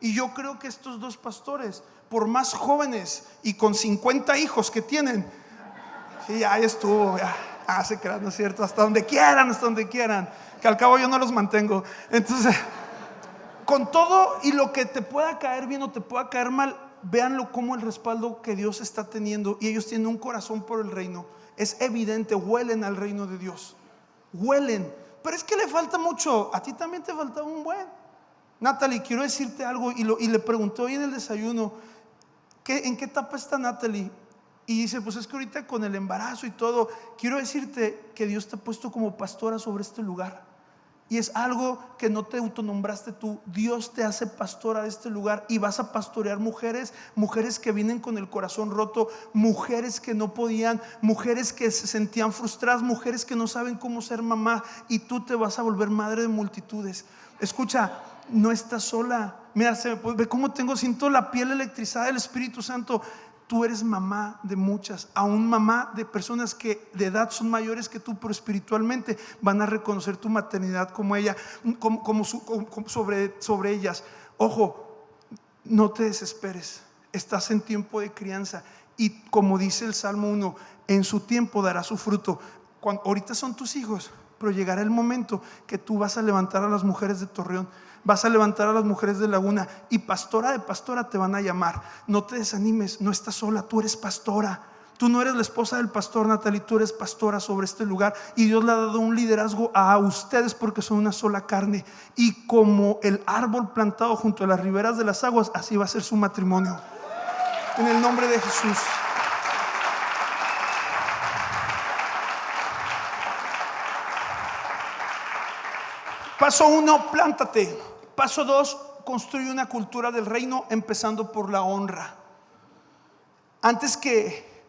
Y yo creo que estos dos pastores, por más jóvenes y con 50 hijos que tienen, Sí, ahí estuvo, ya. Ah, se crean, ¿no es cierto? Hasta donde quieran, hasta donde quieran. Que al cabo yo no los mantengo. Entonces, con todo y lo que te pueda caer bien o te pueda caer mal, véanlo como el respaldo que Dios está teniendo y ellos tienen un corazón por el reino. Es evidente, huelen al reino de Dios. Huelen. Pero es que le falta mucho. A ti también te faltaba un buen. Natalie, quiero decirte algo y, y le pregunté hoy en el desayuno, ¿qué, ¿en qué etapa está Natalie? Y dice, pues es que ahorita con el embarazo y todo, quiero decirte que Dios te ha puesto como pastora sobre este lugar. Y es algo que no te autonombraste tú. Dios te hace pastora de este lugar y vas a pastorear mujeres, mujeres que vienen con el corazón roto, mujeres que no podían, mujeres que se sentían frustradas, mujeres que no saben cómo ser mamá y tú te vas a volver madre de multitudes. Escucha, no estás sola. Mira, ve cómo tengo, siento la piel electrizada del Espíritu Santo. Tú eres mamá de muchas, aún mamá de personas que de edad son mayores que tú, pero espiritualmente van a reconocer tu maternidad como ella, como, sobre, sobre ellas. Ojo, no te desesperes, estás en tiempo de crianza y como dice el Salmo 1, en su tiempo dará su fruto. Cuando, ahorita son tus hijos, pero llegará el momento que tú vas a levantar a las mujeres de Torreón vas a levantar a las mujeres de Laguna y pastora de pastora te van a llamar. No te desanimes, no estás sola, tú eres pastora. Tú no eres la esposa del pastor Natalie, tú eres pastora sobre este lugar y Dios le ha dado un liderazgo a ustedes porque son una sola carne. Y como el árbol plantado junto a las riberas de las aguas, así va a ser su matrimonio. En el nombre de Jesús. Paso uno, plántate. Paso dos, construye una cultura del reino empezando por la honra. Antes que,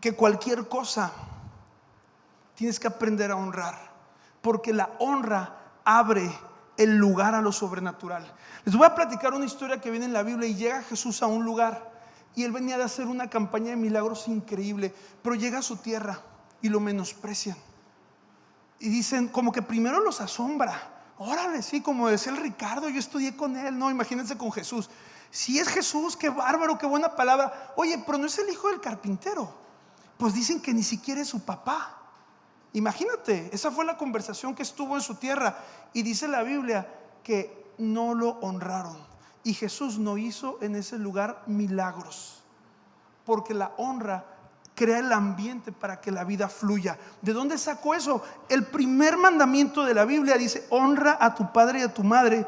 que cualquier cosa, tienes que aprender a honrar, porque la honra abre el lugar a lo sobrenatural. Les voy a platicar una historia que viene en la Biblia y llega Jesús a un lugar y él venía de hacer una campaña de milagros increíble, pero llega a su tierra y lo menosprecian. Y dicen, como que primero los asombra, Órale, sí, como decía el Ricardo, yo estudié con él, no, imagínense con Jesús. Si es Jesús, qué bárbaro, qué buena palabra. Oye, pero no es el hijo del carpintero. Pues dicen que ni siquiera es su papá. Imagínate, esa fue la conversación que estuvo en su tierra. Y dice la Biblia que no lo honraron. Y Jesús no hizo en ese lugar milagros. Porque la honra crea el ambiente para que la vida fluya. ¿De dónde sacó eso? El primer mandamiento de la Biblia dice, honra a tu padre y a tu madre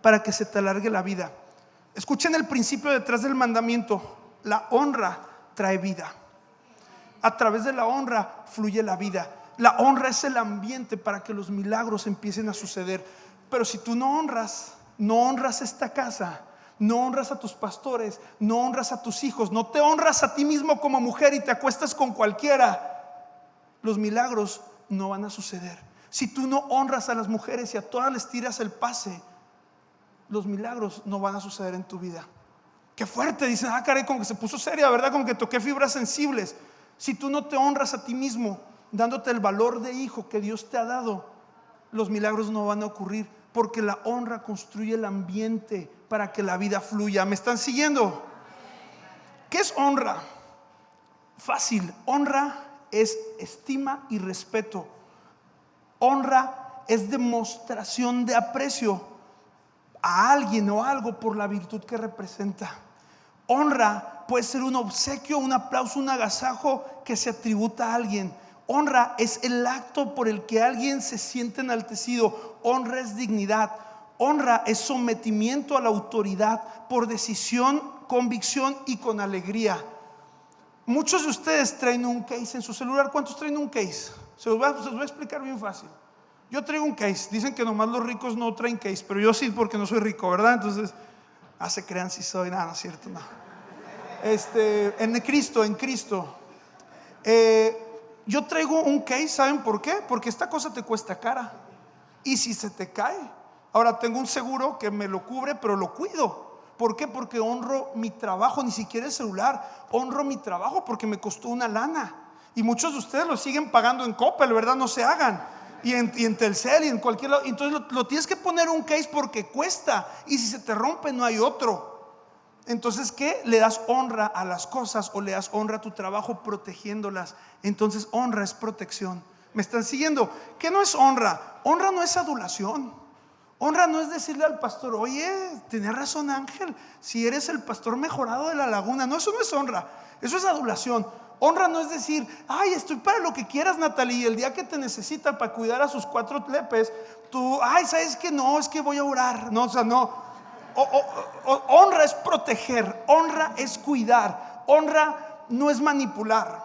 para que se te alargue la vida. Escuchen el principio detrás del mandamiento. La honra trae vida. A través de la honra fluye la vida. La honra es el ambiente para que los milagros empiecen a suceder. Pero si tú no honras, no honras esta casa, no honras a tus pastores, no honras a tus hijos, no te honras a ti mismo como mujer y te acuestas con cualquiera, los milagros no van a suceder. Si tú no honras a las mujeres y a todas les tiras el pase, los milagros no van a suceder en tu vida. Qué fuerte, dicen, ah, caray, como que se puso seria, ¿verdad? Como que toqué fibras sensibles. Si tú no te honras a ti mismo, dándote el valor de hijo que Dios te ha dado, los milagros no van a ocurrir, porque la honra construye el ambiente para que la vida fluya. ¿Me están siguiendo? ¿Qué es honra? Fácil. Honra es estima y respeto. Honra es demostración de aprecio a alguien o algo por la virtud que representa. Honra puede ser un obsequio, un aplauso, un agasajo que se atributa a alguien. Honra es el acto por el que alguien se siente enaltecido. Honra es dignidad. Honra es sometimiento a la autoridad por decisión, convicción y con alegría. Muchos de ustedes traen un case en su celular. ¿Cuántos traen un case? Se los voy a, explicar bien fácil. Yo traigo un case. Dicen que nomás los ricos no traen case, pero yo sí porque no soy rico, ¿verdad? Entonces, ah, se crean si soy. Nada, no es cierto, no. Este, en Cristo, en Cristo. Eh, yo traigo un case, ¿saben por qué? Porque esta cosa te cuesta cara. Y si se te cae, Ahora tengo un seguro que me lo cubre, pero lo cuido. ¿Por qué? Porque honro mi trabajo, ni siquiera el celular. Honro mi trabajo porque me costó una lana. Y muchos de ustedes lo siguen pagando en Coppel, ¿verdad? No se hagan. Y en, y en Telcel y en cualquier lado. Entonces lo, lo tienes que poner un case porque cuesta. Y si se te rompe, no hay otro. Entonces, ¿qué? Le das honra a las cosas o le das honra a tu trabajo protegiéndolas. Entonces, honra es protección. ¿Me están siguiendo? ¿Qué no es honra? Honra no es adulación. Honra no es decirle al pastor, oye, tenía razón Ángel, si eres el pastor mejorado de la laguna. No, eso no es honra, eso es adulación. Honra no es decir, ay, estoy para lo que quieras, Natalie, el día que te necesita para cuidar a sus cuatro lepes, tú, ay, ¿sabes que No, es que voy a orar. No, o sea, no. honra es proteger, honra es cuidar, honra no es manipular.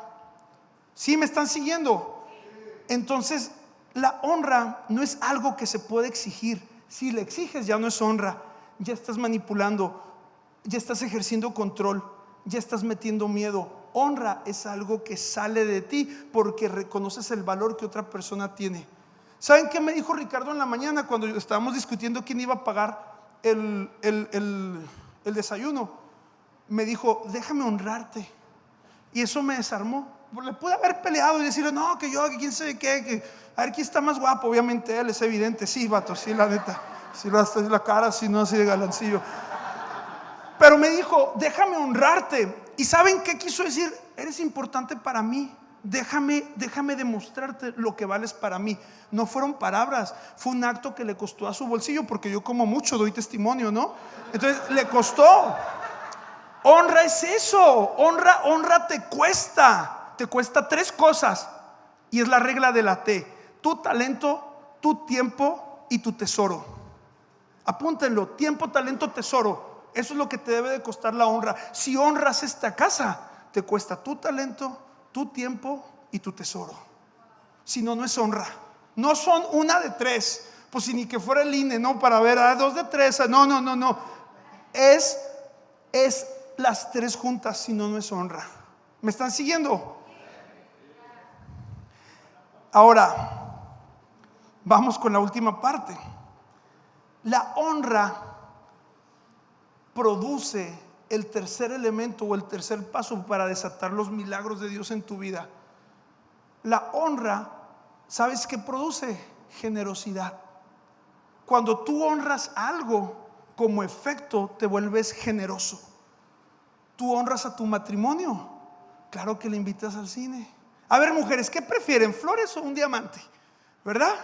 ¿Sí me están siguiendo? Entonces, la honra no es algo que se puede exigir si le exiges ya no es honra, ya estás manipulando, ya estás ejerciendo control, ya estás metiendo miedo. Honra es algo que sale de ti porque reconoces el valor que otra persona tiene. ¿Saben qué me dijo Ricardo en la mañana cuando estábamos discutiendo quién iba a pagar el, desayuno? Me dijo, déjame honrarte. Y eso me desarmó. Le pude haber peleado y decirle, no, que yo, que quién sabe qué, que a ver, ¿quién está más guapo? Obviamente él, es evidente. Sí, vato, sí, la neta. Si lo haces la cara, si no, así de galancillo. Pero me dijo, déjame honrarte. ¿Y saben qué quiso decir? Eres importante para mí. Déjame, déjame demostrarte lo que vales para mí. No fueron palabras, fue un acto que le costó a su bolsillo, porque yo como mucho doy testimonio, ¿no? Entonces le costó. Honra es eso. Honra, honra te cuesta. Te cuesta tres cosas. Y es la regla de la T tu talento, tu tiempo y tu tesoro. Apúntenlo, tiempo, talento, tesoro. Eso es lo que te debe de costar la honra. Si honras esta casa, te cuesta tu talento, tu tiempo y tu tesoro. Si no, no es honra. No son una de tres. Pues si ni que fuera el INE, ¿no? Para ver a dos de tres. No, no, no, no. Es, es las tres juntas, si no, no es honra. ¿Me están siguiendo? Ahora, Vamos con la última parte. La honra produce el tercer elemento o el tercer paso para desatar los milagros de Dios en tu vida. La honra, ¿sabes qué produce? Generosidad. Cuando tú honras algo, como efecto te vuelves generoso. Tú honras a tu matrimonio. Claro que le invitas al cine. A ver, mujeres, ¿qué prefieren? ¿Flores o un diamante? ¿Verdad?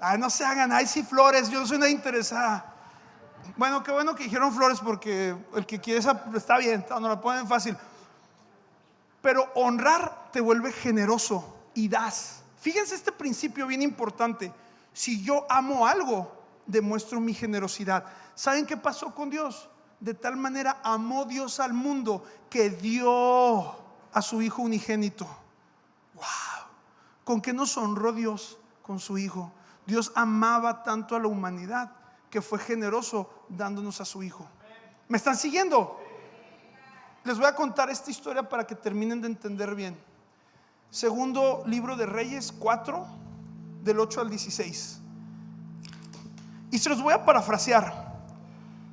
Ay, no se hagan, ay, sí, flores, yo no soy una interesada. Bueno, qué bueno que dijeron flores porque el que quiere está bien, no la ponen fácil. Pero honrar te vuelve generoso y das. Fíjense este principio bien importante. Si yo amo algo, demuestro mi generosidad. ¿Saben qué pasó con Dios? De tal manera amó Dios al mundo que dio a su Hijo unigénito. ¡Wow! ¿Con qué nos honró Dios? Con su Hijo. Dios amaba tanto a la humanidad que fue generoso dándonos a su Hijo. ¿Me están siguiendo? Les voy a contar esta historia para que terminen de entender bien. Segundo libro de Reyes 4, del 8 al 16. Y se los voy a parafrasear.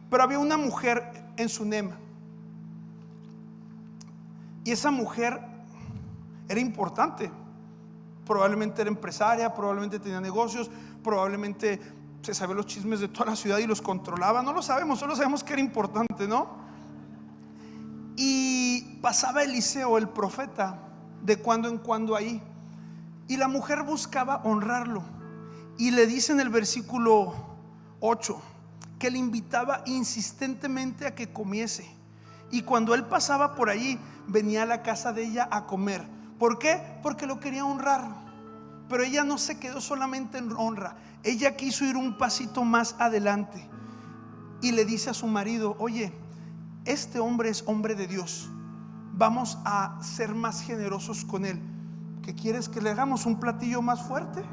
Pero había una mujer en Sunem. Y esa mujer era importante. Probablemente era empresaria, probablemente tenía negocios, probablemente se sabía los chismes de toda la ciudad y los controlaba, no lo sabemos, solo sabemos que era importante, ¿no? Y pasaba Eliseo, el profeta, de cuando en cuando ahí, y la mujer buscaba honrarlo, y le dice en el versículo 8 que le invitaba insistentemente a que comiese, y cuando él pasaba por allí, venía a la casa de ella a comer ¿Por qué? Porque lo quería honrar. Pero ella no se quedó solamente en honra. Ella quiso ir un pasito más adelante. Y le dice a su marido, oye, este hombre es hombre de Dios. Vamos a ser más generosos con él. ¿Qué quieres que le hagamos un platillo más fuerte?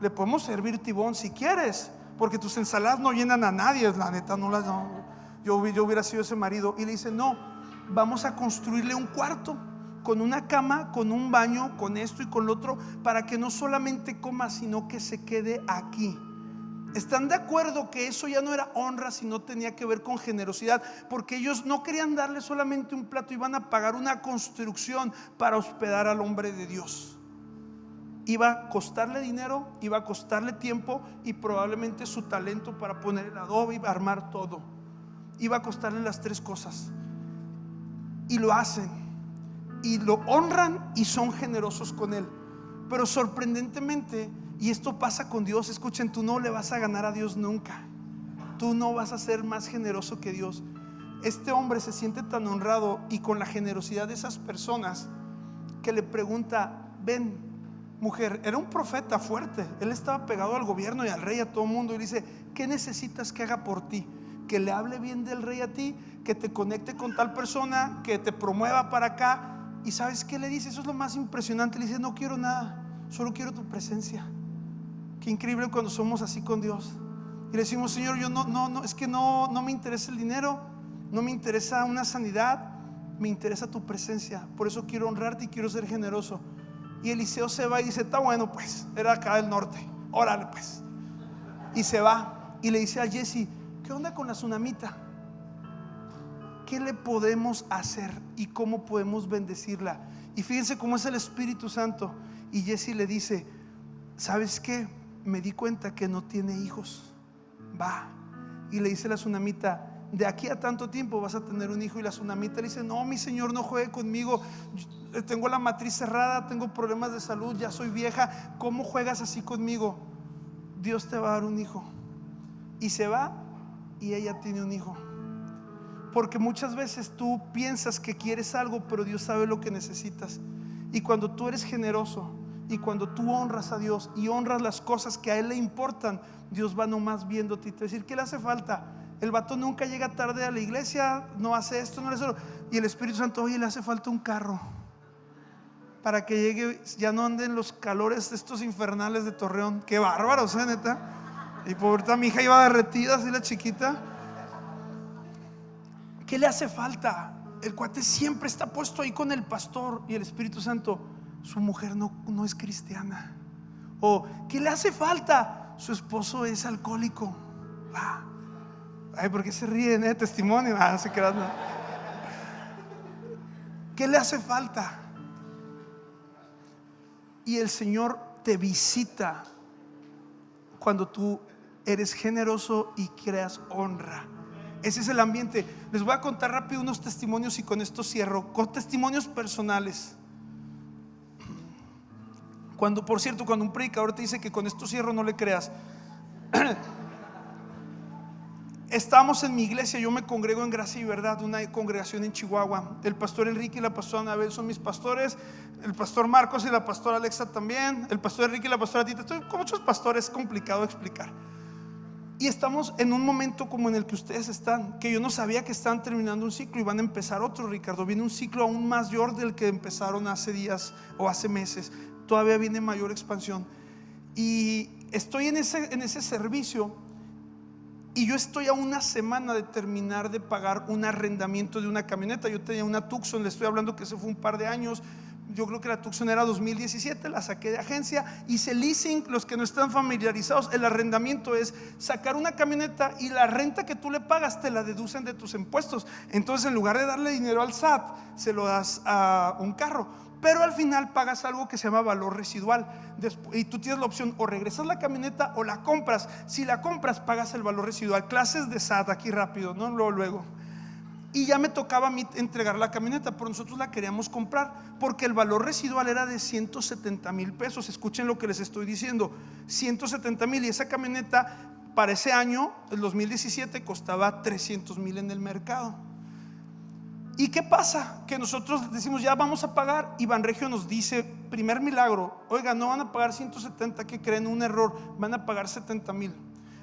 Le podemos servir tibón si quieres, porque tus ensaladas no llenan a nadie, la neta no las Yo, yo hubiera sido ese marido y le dice, "No, vamos a construirle un cuarto con una cama, con un baño, con esto y con lo otro, para que no solamente coma, sino que se quede aquí. ¿Están de acuerdo que eso ya no era honra, sino tenía que ver con generosidad? Porque ellos no querían darle solamente un plato, iban a pagar una construcción para hospedar al hombre de Dios. Iba a costarle dinero, iba a costarle tiempo y probablemente su talento para poner el adobe y armar todo. Iba a costarle las tres cosas. y lo hacen y lo honran y son generosos con él. Pero sorprendentemente, y esto pasa con Dios, escuchen, tú no le vas a ganar a Dios nunca. Tú no vas a ser más generoso que Dios. Este hombre se siente tan honrado y con la generosidad de esas personas que le pregunta, ven, mujer, era un profeta fuerte, él estaba pegado al gobierno y al rey, a todo el mundo, y dice, ¿qué necesitas que haga por ti? Que le hable bien del rey a ti, que te conecte con tal persona, que te promueva para acá. ¿Y sabes qué le dice? Eso es lo más impresionante. Le dice, no quiero nada, solo quiero tu presencia. Qué increíble cuando somos así con Dios. Y le decimos, Señor, yo no, no, no, es que no, no me interesa el dinero, no me interesa una sanidad, me interesa tu presencia. Por eso quiero honrarte y quiero ser generoso. Y Eliseo se va y dice, está bueno, pues, era acá del norte, órale, pues. Y se va y le dice a Jesse, ¿qué onda con la tsunamita? ¿Qué le podemos hacer y cómo podemos bendecirla? Y fíjense cómo es el Espíritu Santo. Y Jesse le dice, ¿sabes qué? Me di cuenta que no tiene hijos. Va. Y le dice la tsunamita, de aquí a tanto tiempo vas a tener un hijo. Y la tsunamita le dice, no, mi señor, no juegue conmigo. Tengo la matriz cerrada, tengo problemas de salud, ya soy vieja. ¿Cómo juegas así conmigo? Dios te va a dar un hijo. Y se va y ella tiene un hijo. Porque muchas veces tú piensas que quieres algo, pero Dios sabe lo que necesitas. Y cuando tú eres generoso y cuando tú honras a Dios y honras las cosas que a Él le importan, Dios va nomás viéndote y te decir, ¿qué le hace falta? El vato nunca llega tarde a la iglesia, no hace esto, no hace eso. Y el Espíritu Santo, oye, le hace falta un carro para que llegue, ya no anden los calores de estos infernales de Torreón. Qué bárbaro, ¿eh, neta? Y por mi hija iba derretida, así la chiquita. ¿Qué le hace falta? El cuate siempre está puesto ahí con el pastor y el Espíritu Santo. Su mujer no, no es cristiana. O, ¿qué le hace falta? Su esposo es alcohólico. Ay, ¿por qué se ríen? Eh? Testimonio. Ah, se quedan. ¿Qué le hace falta? Y el Señor te visita cuando tú eres generoso y creas honra. Ese es el ambiente. Les voy a contar rápido unos testimonios y con esto cierro. Con testimonios personales. Cuando, por cierto, cuando un predicador te dice que con esto cierro, no le creas. Estamos en mi iglesia, yo me congrego en Gracia y Verdad, una congregación en Chihuahua. El pastor Enrique y la pastora Anabel son mis pastores, el pastor Marcos y la pastora Alexa también, el pastor Enrique y la pastora Tita. Con muchos pastores, es complicado explicar. Y estamos en un momento como en el que ustedes están, que yo no sabía que están terminando un ciclo y van a empezar otro, Ricardo. Viene un ciclo aún mayor del que empezaron hace días o hace meses. Todavía viene mayor expansión. Y estoy en ese, en ese servicio y yo estoy a una semana de terminar de pagar un arrendamiento de una camioneta. Yo tenía una Tucson, le estoy hablando que ese fue un par de años. Yo creo que la Tucson era 2017, la saqué de agencia. Hice leasing, los que no están familiarizados, el arrendamiento es sacar una camioneta y la renta que tú le pagas te la deducen de tus impuestos. Entonces, en lugar de darle dinero al SAT, se lo das a un carro pero al final pagas algo que se llama valor residual. Y tú tienes la opción o regresas la camioneta o la compras. Si la compras, pagas el valor residual. Clases de SAT aquí rápido, ¿no? Luego, luego. Y ya me tocaba a mí entregar la camioneta, pero nosotros la queríamos comprar porque el valor residual era de 170 mil pesos. Escuchen lo que les estoy diciendo: 170 mil. Y esa camioneta para ese año, el 2017, costaba 300 mil en el mercado. ¿Y qué pasa? Que nosotros decimos, ya vamos a pagar. Y Banregio nos dice, primer milagro, oiga, no van a pagar 170, que creen un error, van a pagar 70 mil.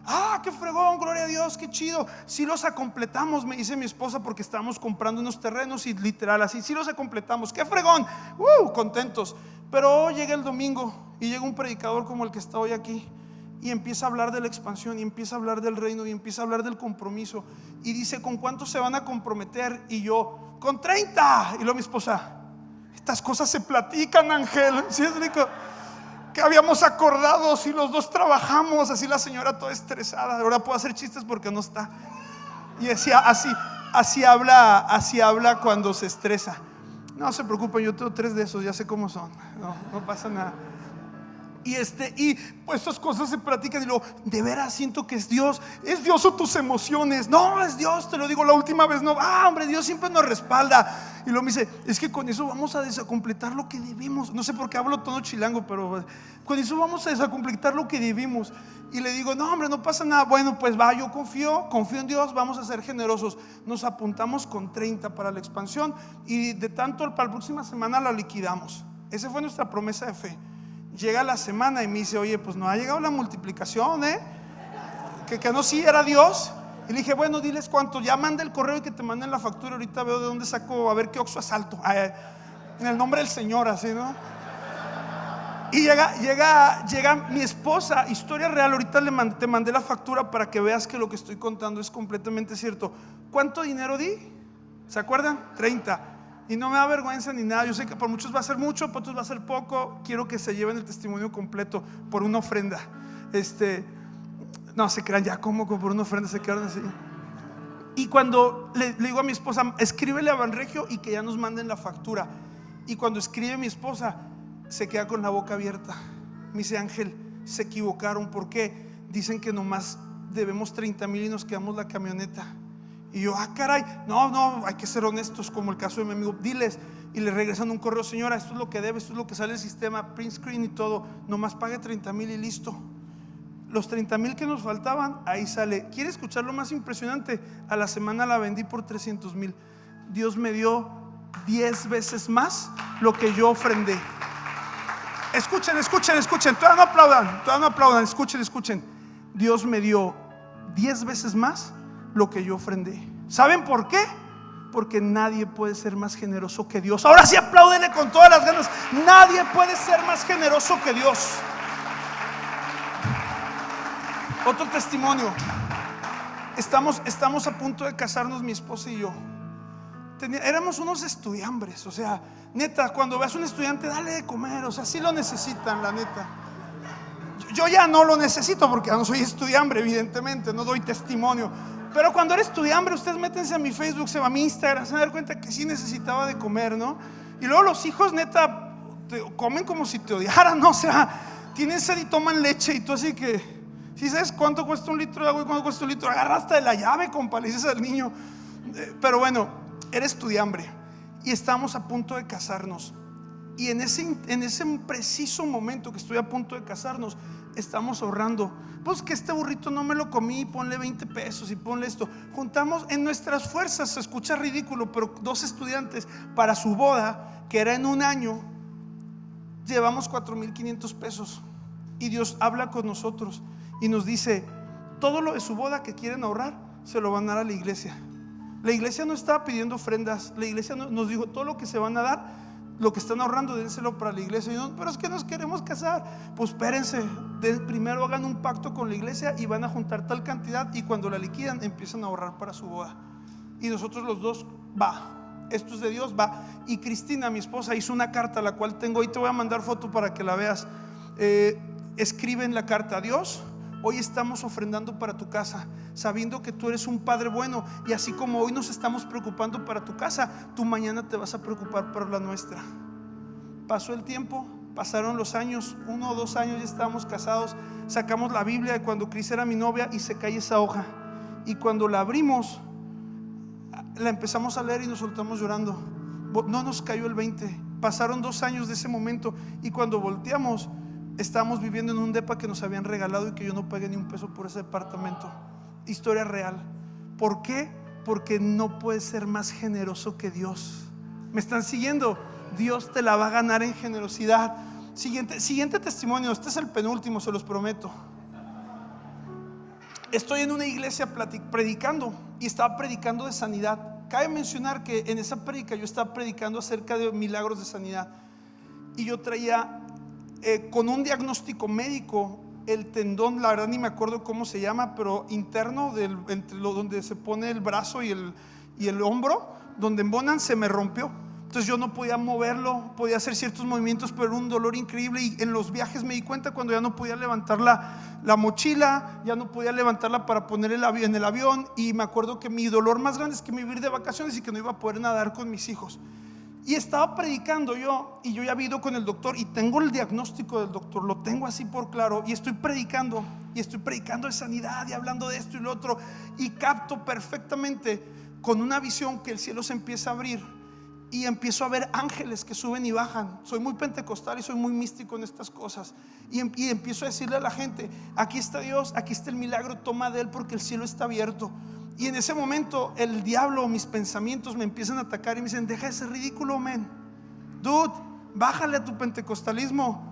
Ah, qué fregón, gloria a Dios, qué chido. Si los acompletamos, me dice mi esposa, porque estábamos comprando unos terrenos y literal así, si los acompletamos, qué fregón, uh, contentos. Pero llega el domingo y llega un predicador como el que está hoy aquí y empieza a hablar de la expansión y empieza a hablar del reino y empieza a hablar del compromiso y dice, ¿con cuánto se van a comprometer? Y yo, con 30. Y luego mi esposa, estas cosas se platican, Ángel. ¿Sí es rico? Que habíamos acordado si los dos trabajamos, así la señora toda estresada. Ahora puedo hacer chistes porque no está. Y decía, así, así habla, así habla cuando se estresa. No se preocupen, yo tengo tres de esos, ya sé cómo son. No, no pasa nada. Y, este, y pues estas cosas se platican y luego, de veras siento que es Dios. ¿Es Dios o tus emociones? No, es Dios, te lo digo la última vez. No, ah, hombre, Dios siempre nos respalda. Y luego me dice, es que con eso vamos a desacompletar lo que debimos. No sé por qué hablo todo chilango, pero con eso vamos a desacompletar lo que debimos. Y le digo, no, hombre, no pasa nada. Bueno, pues va, yo confío, confío en Dios, vamos a ser generosos. Nos apuntamos con 30 para la expansión y de tanto para la próxima semana la liquidamos. Esa fue nuestra promesa de fe llega la semana y me dice, oye, pues no ha llegado la multiplicación, ¿eh? Que, que no, sí era Dios. Y le dije, bueno, diles cuánto, ya manda el correo y que te manden la factura, ahorita veo de dónde saco, a ver qué oxo asalto. en el nombre del Señor, así, ¿no? Y llega, llega, llega mi esposa, historia real, ahorita le te mandé la factura para que veas que lo que estoy contando es completamente cierto. ¿Cuánto dinero di? ¿Se acuerdan? 30. Y no me da vergüenza ni nada. Yo sé que por muchos va a ser mucho, por otros va a ser poco. Quiero que se lleven el testimonio completo por una ofrenda. Este, no se crean ya como por una ofrenda se quedaron así. Y cuando le, digo a mi esposa, escríbele a Banregio y que ya nos manden la factura. Y cuando escribe mi esposa, se queda con la boca abierta. Me dice Ángel, se equivocaron. ¿Por qué? Dicen que nomás debemos 30 mil y nos quedamos la camioneta. Y yo, ah, caray, no, no, hay que ser honestos, como el caso de mi amigo. Diles, y le regresan un correo, señora, esto es lo que debe, esto es lo que sale del sistema, print screen y todo, nomás pague 30 mil y listo. Los 30 mil que nos faltaban, ahí sale. ¿Quiere escuchar lo más impresionante? A la semana la vendí por 300 mil. Dios me dio 10 veces más lo que yo ofrendé. Escuchen, escuchen, escuchen. Todavía no aplaudan, todavía no aplaudan. Escuchen, escuchen. Dios me dio 10 veces más lo que yo ofrendé. ¿Saben por qué? Porque nadie puede ser más generoso que Dios. Ahora sí apláudele con todas las ganas. Nadie puede ser más generoso que Dios. Otro testimonio. Estamos, estamos a punto de casarnos mi esposa y yo. éramos unos estudiambres, o sea, neta, cuando veas un estudiante, dale de comer, o sea, sí lo necesitan, la neta. Yo ya no lo necesito porque ya no soy estudiambre, evidentemente, no doy testimonio. Pero cuando eres estudiante, ustedes métense a mi Facebook, se va a mi Instagram, se van a dar cuenta que sí necesitaba de comer, ¿no? Y luego los hijos, neta, comen como si te odiaran, ¿no? O sea, tienen sed y toman leche y tú así que, si sabes cuánto cuesta un litro de agua y cuánto cuesta un litro, agarra hasta de la llave, compa, le dices al niño. Eh, pero bueno, eres estudiante y estamos a punto de casarnos. Y en ese, en ese preciso momento que estoy a punto de casarnos, estamos ahorrando. Pues que este burrito no me lo comí, ponle 20 pesos y ponle esto. Juntamos en nuestras fuerzas, se escucha ridículo, pero dos estudiantes para su boda, que era en un año, llevamos 4.500 pesos. Y Dios habla con nosotros y nos dice, todo lo de su boda que quieren ahorrar, se lo van a dar a la iglesia. La iglesia no estaba pidiendo ofrendas, la iglesia nos dijo, todo lo que se van a dar, lo que están ahorrando, dénselo para la iglesia. pero es que nos queremos casar. Pues espérense, primero hagan un pacto con la iglesia y van a juntar tal cantidad y cuando la liquidan empiezan a ahorrar para su boda. Y nosotros los dos, va, esto es de Dios, va. Y Cristina, mi esposa, hizo una carta, la cual tengo, y te voy a mandar foto para que la veas. Eh, escribe en la carta a Dios Hoy estamos ofrendando para tu casa, sabiendo que tú eres un Padre bueno. Y así como hoy nos estamos preocupando para tu casa, tú mañana te vas a preocupar por la nuestra. Pasó el tiempo, pasaron los años, uno o dos años ya estábamos casados. Sacamos la Biblia de cuando Cris era mi novia y se cae esa hoja. Y cuando la abrimos, la empezamos a leer y nos soltamos llorando. No nos cayó el 20. Pasaron dos años de ese momento y cuando volteamos, Estábamos viviendo en un depa que nos habían regalado y que yo no pagué ni un peso por ese departamento. Historia real. ¿Por qué? Porque no puedes ser más generoso que Dios. ¿Me están siguiendo? Dios te la va a ganar en generosidad. Siguiente, siguiente testimonio, este es el penúltimo, se los prometo. Estoy en una iglesia predicando y estaba predicando de sanidad. Cabe mencionar que en esa predica yo estaba predicando acerca de milagros de sanidad. Y yo traía eh, con un diagnóstico médico, el tendón, la verdad ni me acuerdo cómo se llama, pero interno, del, entre lo, donde se pone el brazo y el, y el hombro, donde embonan, se me rompió. Entonces yo no podía moverlo, podía hacer ciertos movimientos, pero era un dolor increíble. Y en los viajes me di cuenta cuando ya no podía levantar la, la mochila, ya no podía levantarla para poner el en el avión. Y me acuerdo que mi dolor más grande es que me ir de vacaciones y que no iba a poder nadar con mis hijos. Y estaba predicando yo y yo ya había ido con el doctor y tengo el diagnóstico del doctor, lo tengo así por claro y estoy predicando y estoy predicando de sanidad y hablando de esto y lo otro y capto perfectamente con una visión que el cielo se empieza a abrir y empiezo a ver ángeles que suben y bajan. Soy muy pentecostal y soy muy místico en estas cosas. Y, em, y, empiezo a decirle a la gente, aquí está Dios, aquí está el milagro, toma de él porque el cielo está abierto. Y en ese momento el diablo, mis pensamientos me empiezan a atacar y me dicen, deja ese ridículo, men. Dude, bájale a tu pentecostalismo.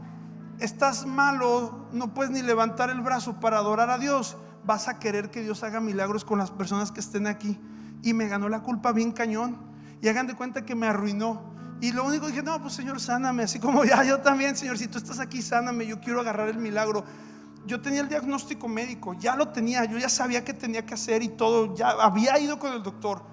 Estás malo, no puedes ni levantar el brazo para adorar a Dios. Vas a querer que Dios haga milagros con las personas que estén aquí. Y me ganó la culpa bien cañón. Y hagan de cuenta que me arruinó. Y lo único que dije, no, pues Señor, sáname. Así como ya, yo también, Señor, si tú estás aquí, sáname. Yo quiero agarrar el milagro yo tenía el diagnóstico médico, ya lo tenía, yo ya sabía qué tenía que hacer y todo, ya había ido con el doctor.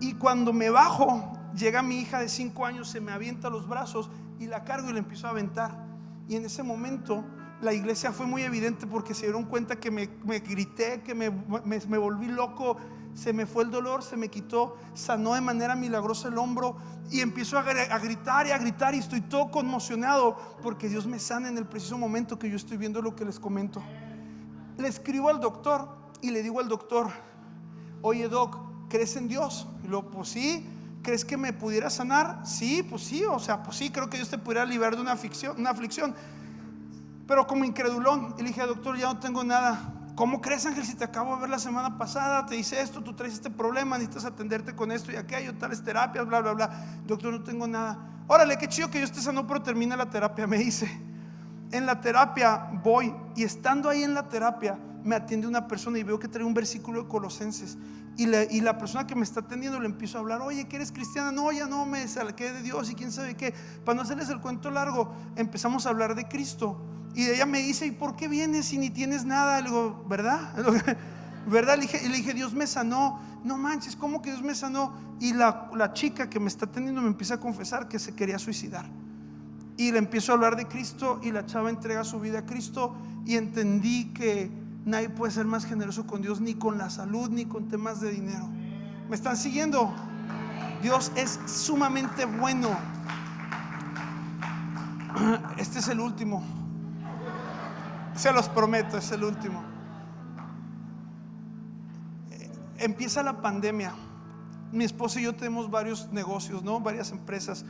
Y cuando me bajo, llega mi hija de 5 años, se me avienta los brazos y la cargo y la empiezo a aventar. Y en ese momento la iglesia fue muy evidente porque se dieron cuenta que me, grité, que me, me volví loco se me fue el dolor, se me quitó, sanó de manera milagrosa el hombro y empiezo a, gritar y a gritar y estoy todo conmocionado porque Dios me sana en el preciso momento que yo estoy viendo lo que les comento. Le escribo al doctor y le digo al doctor, oye doc, ¿crees en Dios? Y lo, pues sí, ¿crees que me pudiera sanar? Sí, pues sí, o sea, pues sí, creo que Dios te pudiera liberar de una aflicción, una aflicción. Pero como incredulón, y le dije, doctor, ya no tengo nada, ¿Cómo crees, Ángel, si te acabo de ver la semana pasada? Te dice esto, tú traes este problema, necesitas atenderte con esto y aquello, tales terapias, bla, bla, bla. Doctor, no tengo nada. Órale, qué chido que yo esté sano, pero termina la terapia, me dice. En la terapia voy y estando ahí en la terapia me atiende una persona y veo que trae un versículo de Colosenses. Y la, y la persona que me está atendiendo le empiezo a hablar, oye, ¿que eres cristiana? No, ya no, me salqué de Dios y quién sabe qué. Para no hacerles el cuento largo, empezamos a hablar de Cristo. Y ella me dice, ¿y por qué vienes si ni tienes nada? Le digo, ¿verdad? ¿Verdad? Le dije, le dije, Dios me sanó. No manches, ¿cómo que Dios me sanó? Y la, la chica que me está atendiendo me empieza a confesar que se quería suicidar. Y le empiezo a hablar de Cristo y la chava entrega su vida a Cristo y entendí que nadie puede ser más generoso con Dios ni con la salud ni con temas de dinero. ¿Me están siguiendo? Dios es sumamente bueno. Este es el último. Se los prometo, es el último. Empieza la pandemia. Mi esposa y yo tenemos varios negocios, ¿no? Varias empresas.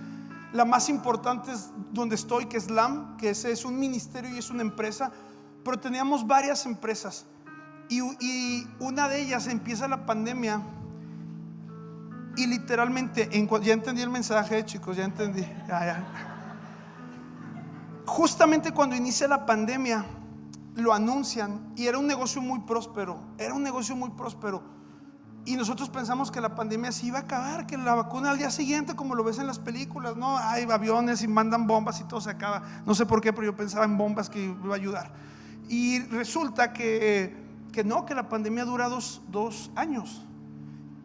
La más importante es donde estoy, que es LAM, que ese es un ministerio y es una empresa, pero teníamos varias empresas. Y, una de ellas empieza la pandemia y literalmente, ya entendí el mensaje, chicos, ya entendí. Justamente cuando inicia la pandemia, lo anuncian y era un negocio muy próspero, era un negocio muy próspero. Y nosotros pensamos que la pandemia se iba a acabar, que la vacuna al día siguiente, como lo ves en las películas, no hay aviones y mandan bombas y todo se acaba. No sé por qué, pero yo pensaba en bombas que iba a ayudar. Y resulta que, que no, que la pandemia dura dos, dos años.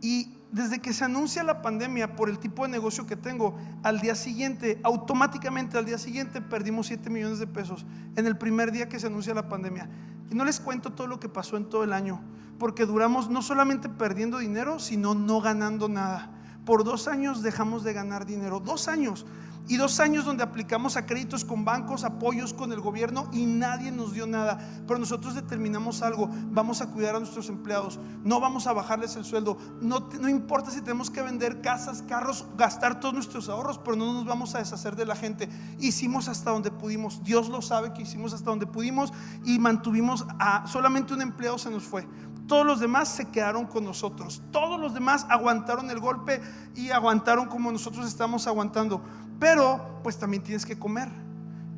Y desde que se anuncia la pandemia por el tipo de negocio que tengo, al día siguiente, automáticamente al día siguiente perdimos 7 millones de pesos en el primer día que se anuncia la pandemia. Y no les cuento todo lo que pasó en todo el año, porque duramos no solamente perdiendo dinero, sino no ganando nada. Por dos años dejamos de ganar dinero, dos años y dos años donde aplicamos a créditos con bancos, apoyos con el gobierno y nadie nos dio nada. Pero nosotros determinamos algo, vamos a cuidar a nuestros empleados, no vamos a bajarles el sueldo, no, no importa si tenemos que vender casas, carros, gastar todos nuestros ahorros, pero no nos vamos a deshacer de la gente. Hicimos hasta donde pudimos, Dios lo sabe que hicimos hasta donde pudimos y mantuvimos a solamente un empleado se nos fue. Todos los demás se quedaron con nosotros. Todos los demás aguantaron el golpe y aguantaron como nosotros estamos aguantando. Pero pues también tienes que comer.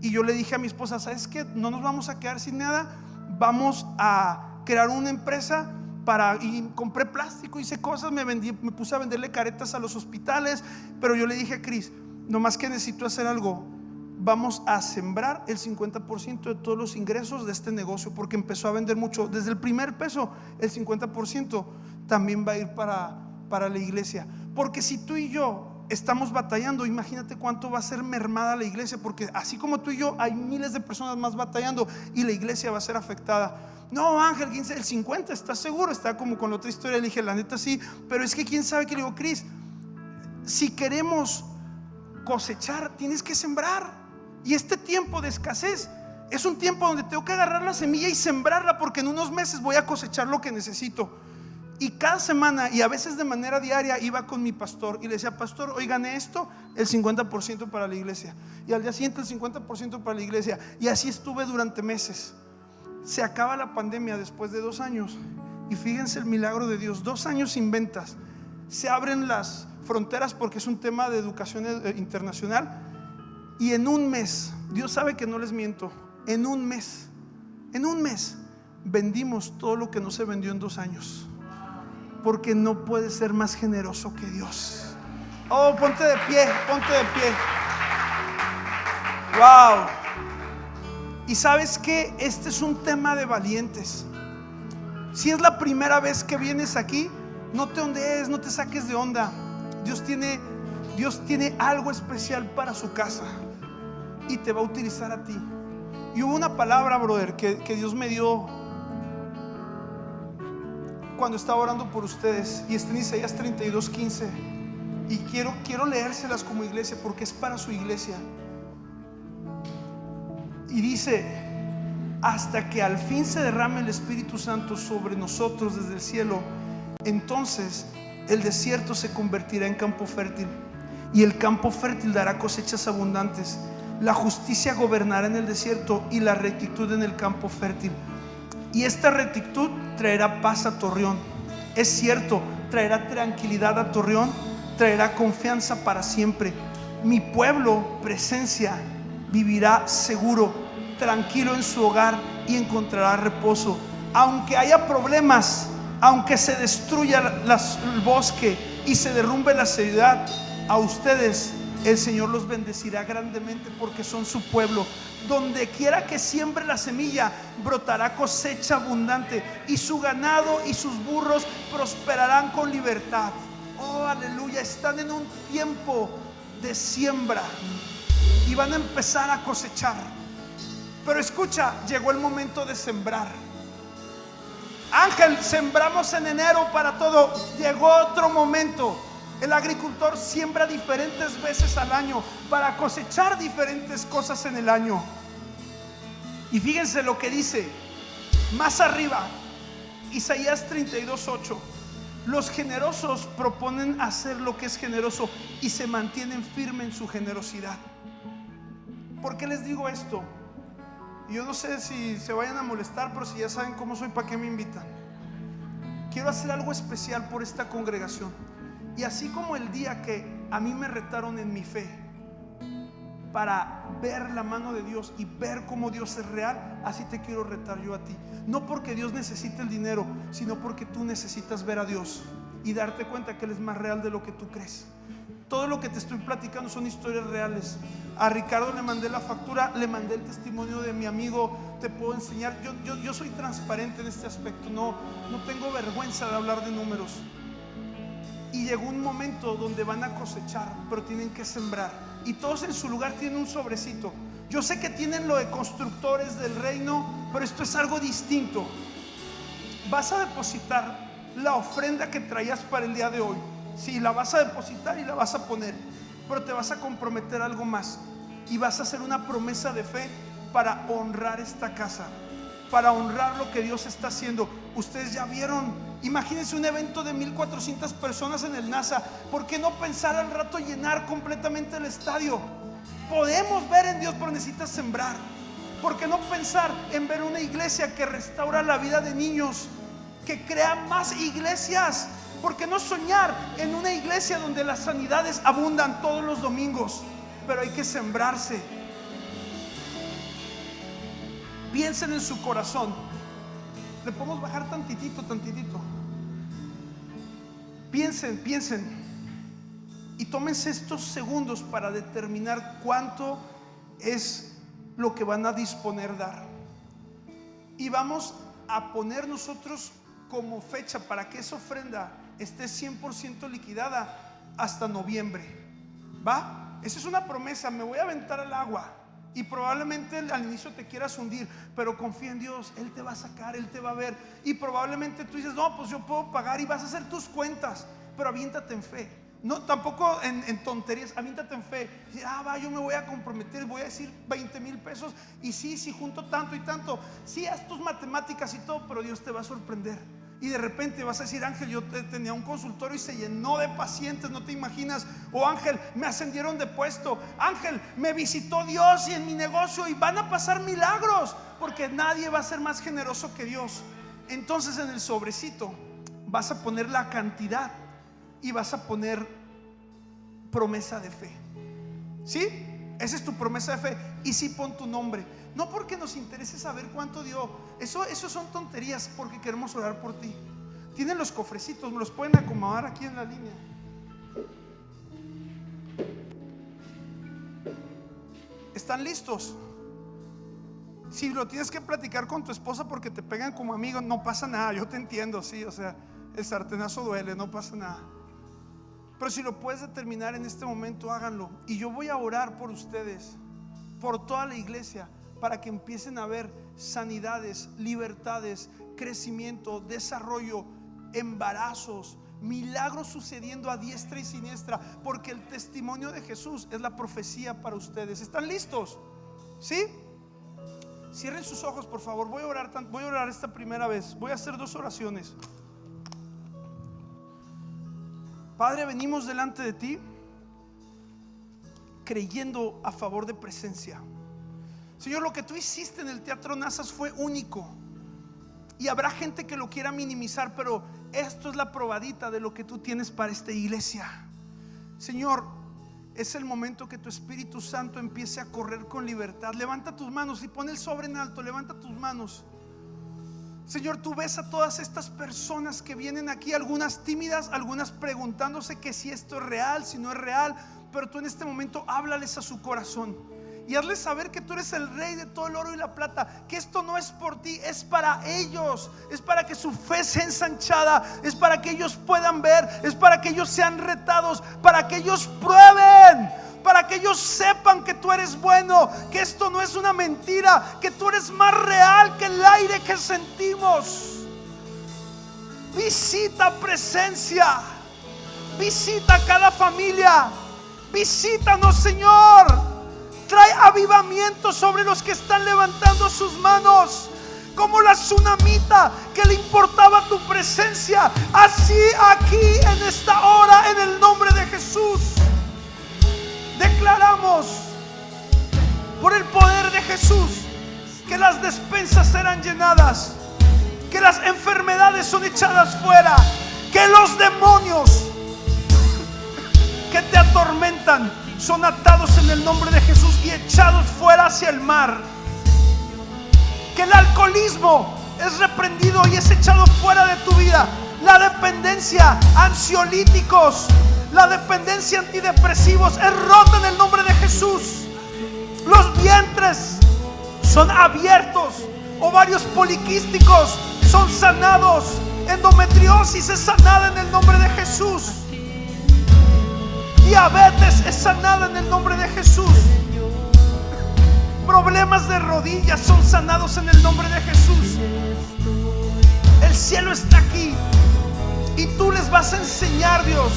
Y yo le dije a mi esposa, ¿sabes qué? No nos vamos a quedar sin nada. Vamos a crear una empresa para y compré plástico, hice cosas, me vendí, me puse a venderle caretas a los hospitales, pero yo le dije a Cris, nomás que necesito hacer algo, vamos a sembrar el 50% de todos los ingresos de este negocio, porque empezó a vender mucho. Desde el primer peso, el 50% también va a ir para, para la iglesia. Porque si tú y yo estamos batallando, imagínate cuánto va a ser mermada la iglesia, porque así como tú y yo, hay miles de personas más batallando y la iglesia va a ser afectada. No, Ángel, el 50, ¿estás seguro? Está como con la otra historia, le dije, la neta sí, pero es que quién sabe que le digo, Cris, si queremos cosechar, tienes que sembrar. Y este tiempo de escasez es un tiempo donde tengo que agarrar la semilla y sembrarla porque en unos meses voy a cosechar lo que necesito. Y cada semana y a veces de manera diaria iba con mi pastor y le decía, pastor, hoy gané esto, el 50% para la iglesia. Y al día siguiente el 50% para la iglesia. Y así estuve durante meses. Se acaba la pandemia después de dos años. Y fíjense el milagro de Dios, dos años sin ventas. Se abren las fronteras porque es un tema de educación eh, internacional. Y en un mes, Dios sabe que no les miento, en un mes, en un mes, vendimos todo lo que no se vendió en dos años. Porque no puede ser más generoso que Dios. Oh, ponte de pie, ponte de pie. Wow. Y sabes que este es un tema de valientes. Si es la primera vez que vienes aquí, no te ondees, no te saques de onda. Dios tiene, Dios tiene algo especial para su casa y te va a utilizar a ti. Y hubo una palabra, brother, que, Dios me dio cuando estaba orando por ustedes. Y está en Isaías 32, 15. Y quiero, quiero leérselas como iglesia porque es para su iglesia. Y dice, hasta que al fin se derrame el Espíritu Santo sobre nosotros desde el cielo, entonces el desierto se convertirá en campo fértil y el campo fértil dará cosechas abundantes la justicia gobernará en el desierto y la rectitud en el campo fértil. Y esta rectitud traerá paz a Torreón. Es cierto, traerá tranquilidad a Torreón, traerá confianza para siempre. Mi pueblo, presencia, vivirá seguro, tranquilo en su hogar y encontrará reposo. Aunque haya problemas, aunque se destruya el bosque y se derrumbe la ciudad, a ustedes el Señor los bendecirá grandemente porque son su pueblo. Donde quiera que siembre la semilla, brotará cosecha abundante y su ganado y sus burros prosperarán con libertad. Oh, aleluya, están en un tiempo de siembra y van a empezar a cosechar. Pero escucha, llegó el momento de sembrar. Ángel, sembramos en enero para todo. Llegó otro momento el agricultor siembra diferentes veces al año para cosechar diferentes cosas en el año. Y fíjense lo que dice más arriba, Isaías 32:8. Los generosos proponen hacer lo que es generoso y se mantienen firmes en su generosidad. ¿Por qué les digo esto? Yo no sé si se vayan a molestar, pero si ya saben cómo soy, ¿para qué me invitan? Quiero hacer algo especial por esta congregación. Y así como el día que a mí me retaron en mi fe para ver la mano de Dios y ver cómo Dios es real, así te quiero retar yo a ti. No porque Dios necesite el dinero, sino porque tú necesitas ver a Dios y darte cuenta que Él es más real de lo que tú crees. Todo lo que te estoy platicando son historias reales. A Ricardo le mandé la factura, le mandé el testimonio de mi amigo, te puedo enseñar. Yo, yo, soy transparente en este aspecto, no, no tengo vergüenza de hablar de números. Y llegó un momento donde van a cosechar, pero tienen que sembrar. Y todos en su lugar tienen un sobrecito. Yo sé que tienen lo de constructores del reino, pero esto es algo distinto. Vas a depositar la ofrenda que traías para el día de hoy. Sí, la vas a depositar y la vas a poner, pero te vas a comprometer algo más. Y vas a hacer una promesa de fe para honrar esta casa, para honrar lo que Dios está haciendo. Ustedes ya vieron Imagínense un evento de 1400 personas en el NASA. ¿Por qué no pensar al rato llenar completamente el estadio? Podemos ver en Dios, pero necesitas sembrar. ¿Por qué no pensar en ver una iglesia que restaura la vida de niños, que crea más iglesias? ¿Por qué no soñar en una iglesia donde las sanidades abundan todos los domingos? Pero hay que sembrarse. Piensen en su corazón. Le podemos bajar tantitito, tantitito. Piensen, piensen. Y tómense estos segundos para determinar cuánto es lo que van a disponer dar. Y vamos a poner nosotros como fecha para que esa ofrenda esté 100% liquidada hasta noviembre. ¿Va? Esa es una promesa. Me voy a aventar al agua. Y probablemente al inicio te quieras hundir, pero confía en Dios, Él te va a sacar, Él te va a ver. Y probablemente tú dices, no, pues yo puedo pagar y vas a hacer tus cuentas, pero aviéntate en fe. No, tampoco en, tonterías, avíntate en fe. Ah, va, yo me voy a comprometer, voy a decir 20 mil pesos. Y sí, sí, junto tanto y tanto. Sí, haz tus matemáticas y todo, pero Dios te va a sorprender. Y de repente vas a decir, Ángel, yo te- tenía un consultorio y se llenó de pacientes, no te imaginas. O Ángel, me ascendieron de puesto. Ángel, me visitó Dios y en mi negocio y van a pasar milagros. Porque nadie va a ser más generoso que Dios. Entonces en el sobrecito vas a poner la cantidad y vas a poner promesa de fe. ¿Sí? Esa es tu promesa de fe. Y sí pon tu nombre. No porque nos interese saber cuánto dio. Eso, son tonterías porque queremos orar por ti. Tienen los cofrecitos, los pueden acomodar aquí en la línea. ¿Están listos? Si lo tienes que platicar con tu esposa porque te pegan como amigo, no pasa nada. Yo te entiendo, sí. O sea, el sartenazo duele, no pasa nada. Pero si lo puedes determinar en este momento, háganlo. Y yo voy a orar por ustedes, por toda la iglesia, para que empiecen a ver sanidades, libertades, crecimiento, desarrollo, embarazos, milagros sucediendo a diestra y siniestra, porque el testimonio de Jesús es la profecía para ustedes. ¿Están listos? ¿Sí? Cierren sus ojos, por favor. Voy a orar, voy a orar esta primera vez. Voy a hacer dos oraciones. Padre, venimos delante de ti creyendo a favor de presencia. Señor, lo que tú hiciste en el Teatro Nazas fue único. Y habrá gente que lo quiera minimizar, pero esto es la probadita de lo que tú tienes para esta iglesia. Señor, es el momento que tu Espíritu Santo empiece a correr con libertad. Levanta tus manos y pon el sobre en alto. Levanta tus manos. Señor, tú ves a todas estas personas que vienen aquí, algunas tímidas, algunas preguntándose si esto es real, si no es real, pero tú en este momento háblales a su corazón y hazles saber que tú eres el rey de todo el oro y la plata, que esto no es por ti, es para ellos, es para que su fe sea ensanchada, es para que ellos puedan ver, es para que ellos sean retados, para que ellos prueben para que ellos sepan que tú eres bueno, que esto no es una mentira, que tú eres más real que el aire que sentimos. Visita presencia, visita cada familia, visítanos Señor, trae avivamiento sobre los que están levantando sus manos. Como la tsunamita que le importaba tu presencia. Así aquí en esta hora, en el nombre de Jesús declaramos por el poder de Jesús que las despensas serán llenadas, que las enfermedades son echadas fuera, que los demonios que te atormentan son atados en el nombre de Jesús y echados fuera hacia el mar. Que el alcoholismo es reprendido y es echado fuera de tu vida. La dependencia, ansiolíticos, la dependencia antidepresivos es rota en el nombre de Jesús. Los vientres son abiertos, ovarios poliquísticos son sanados, endometriosis es sanada en el nombre de Jesús. Diabetes es sanada en el nombre de Jesús. Problemas de rodillas son sanados en el nombre de Jesús. El cielo está aquí y tú les vas a enseñar, Dios,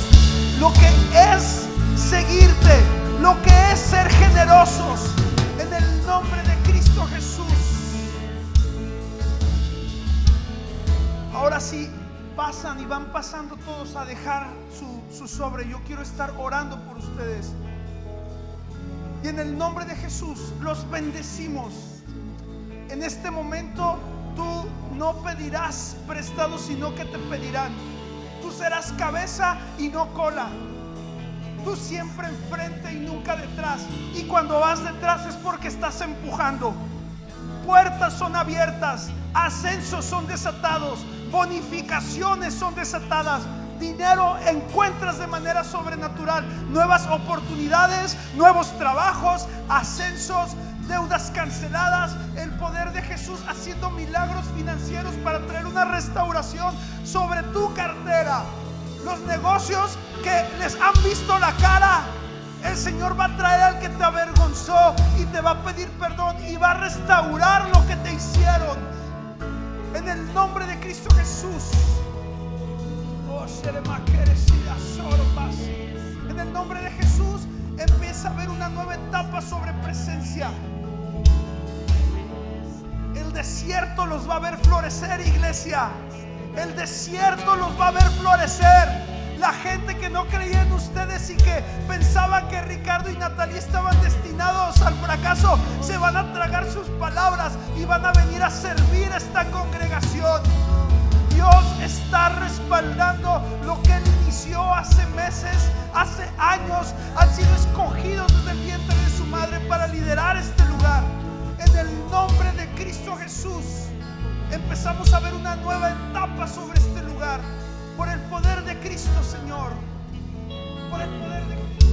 lo que es seguirte, lo que es ser generosos en el nombre de Cristo Jesús. Ahora sí, pasan y van pasando todos a dejar su, su sobre. Yo quiero estar orando por ustedes. Y en el nombre de Jesús los bendecimos. En este momento tú no pedirás prestado, sino que te pedirán. Tú serás cabeza y no cola. Tú siempre enfrente y nunca detrás. Y cuando vas detrás es porque estás empujando. Puertas son abiertas, ascensos son desatados, bonificaciones son desatadas. Dinero encuentras de manera sobrenatural, nuevas oportunidades, nuevos trabajos, ascensos, deudas canceladas, el poder de Jesús haciendo milagros financieros para traer una restauración sobre tu cartera. Los negocios que les han visto la cara, el Señor va a traer al que te avergonzó y te va a pedir perdón y va a restaurar lo que te hicieron. En el nombre de Cristo Jesús. Oh. En el nombre de Jesús empieza a haber una nueva etapa sobre presencia. El desierto los va a ver florecer, iglesia. El desierto los va a ver florecer. La gente que no creía en ustedes y que pensaba que Ricardo y Natalia estaban destinados al fracaso, se van a tragar sus palabras y van a venir a servir a esta congregación. Dios está respaldando lo que Él inició hace meses, hace años. Han sido escogidos desde el vientre de su madre para liderar este lugar. En el nombre de Cristo Jesús empezamos a ver una nueva etapa sobre este lugar. Por el poder de Cristo, Señor. Por el poder de Cristo.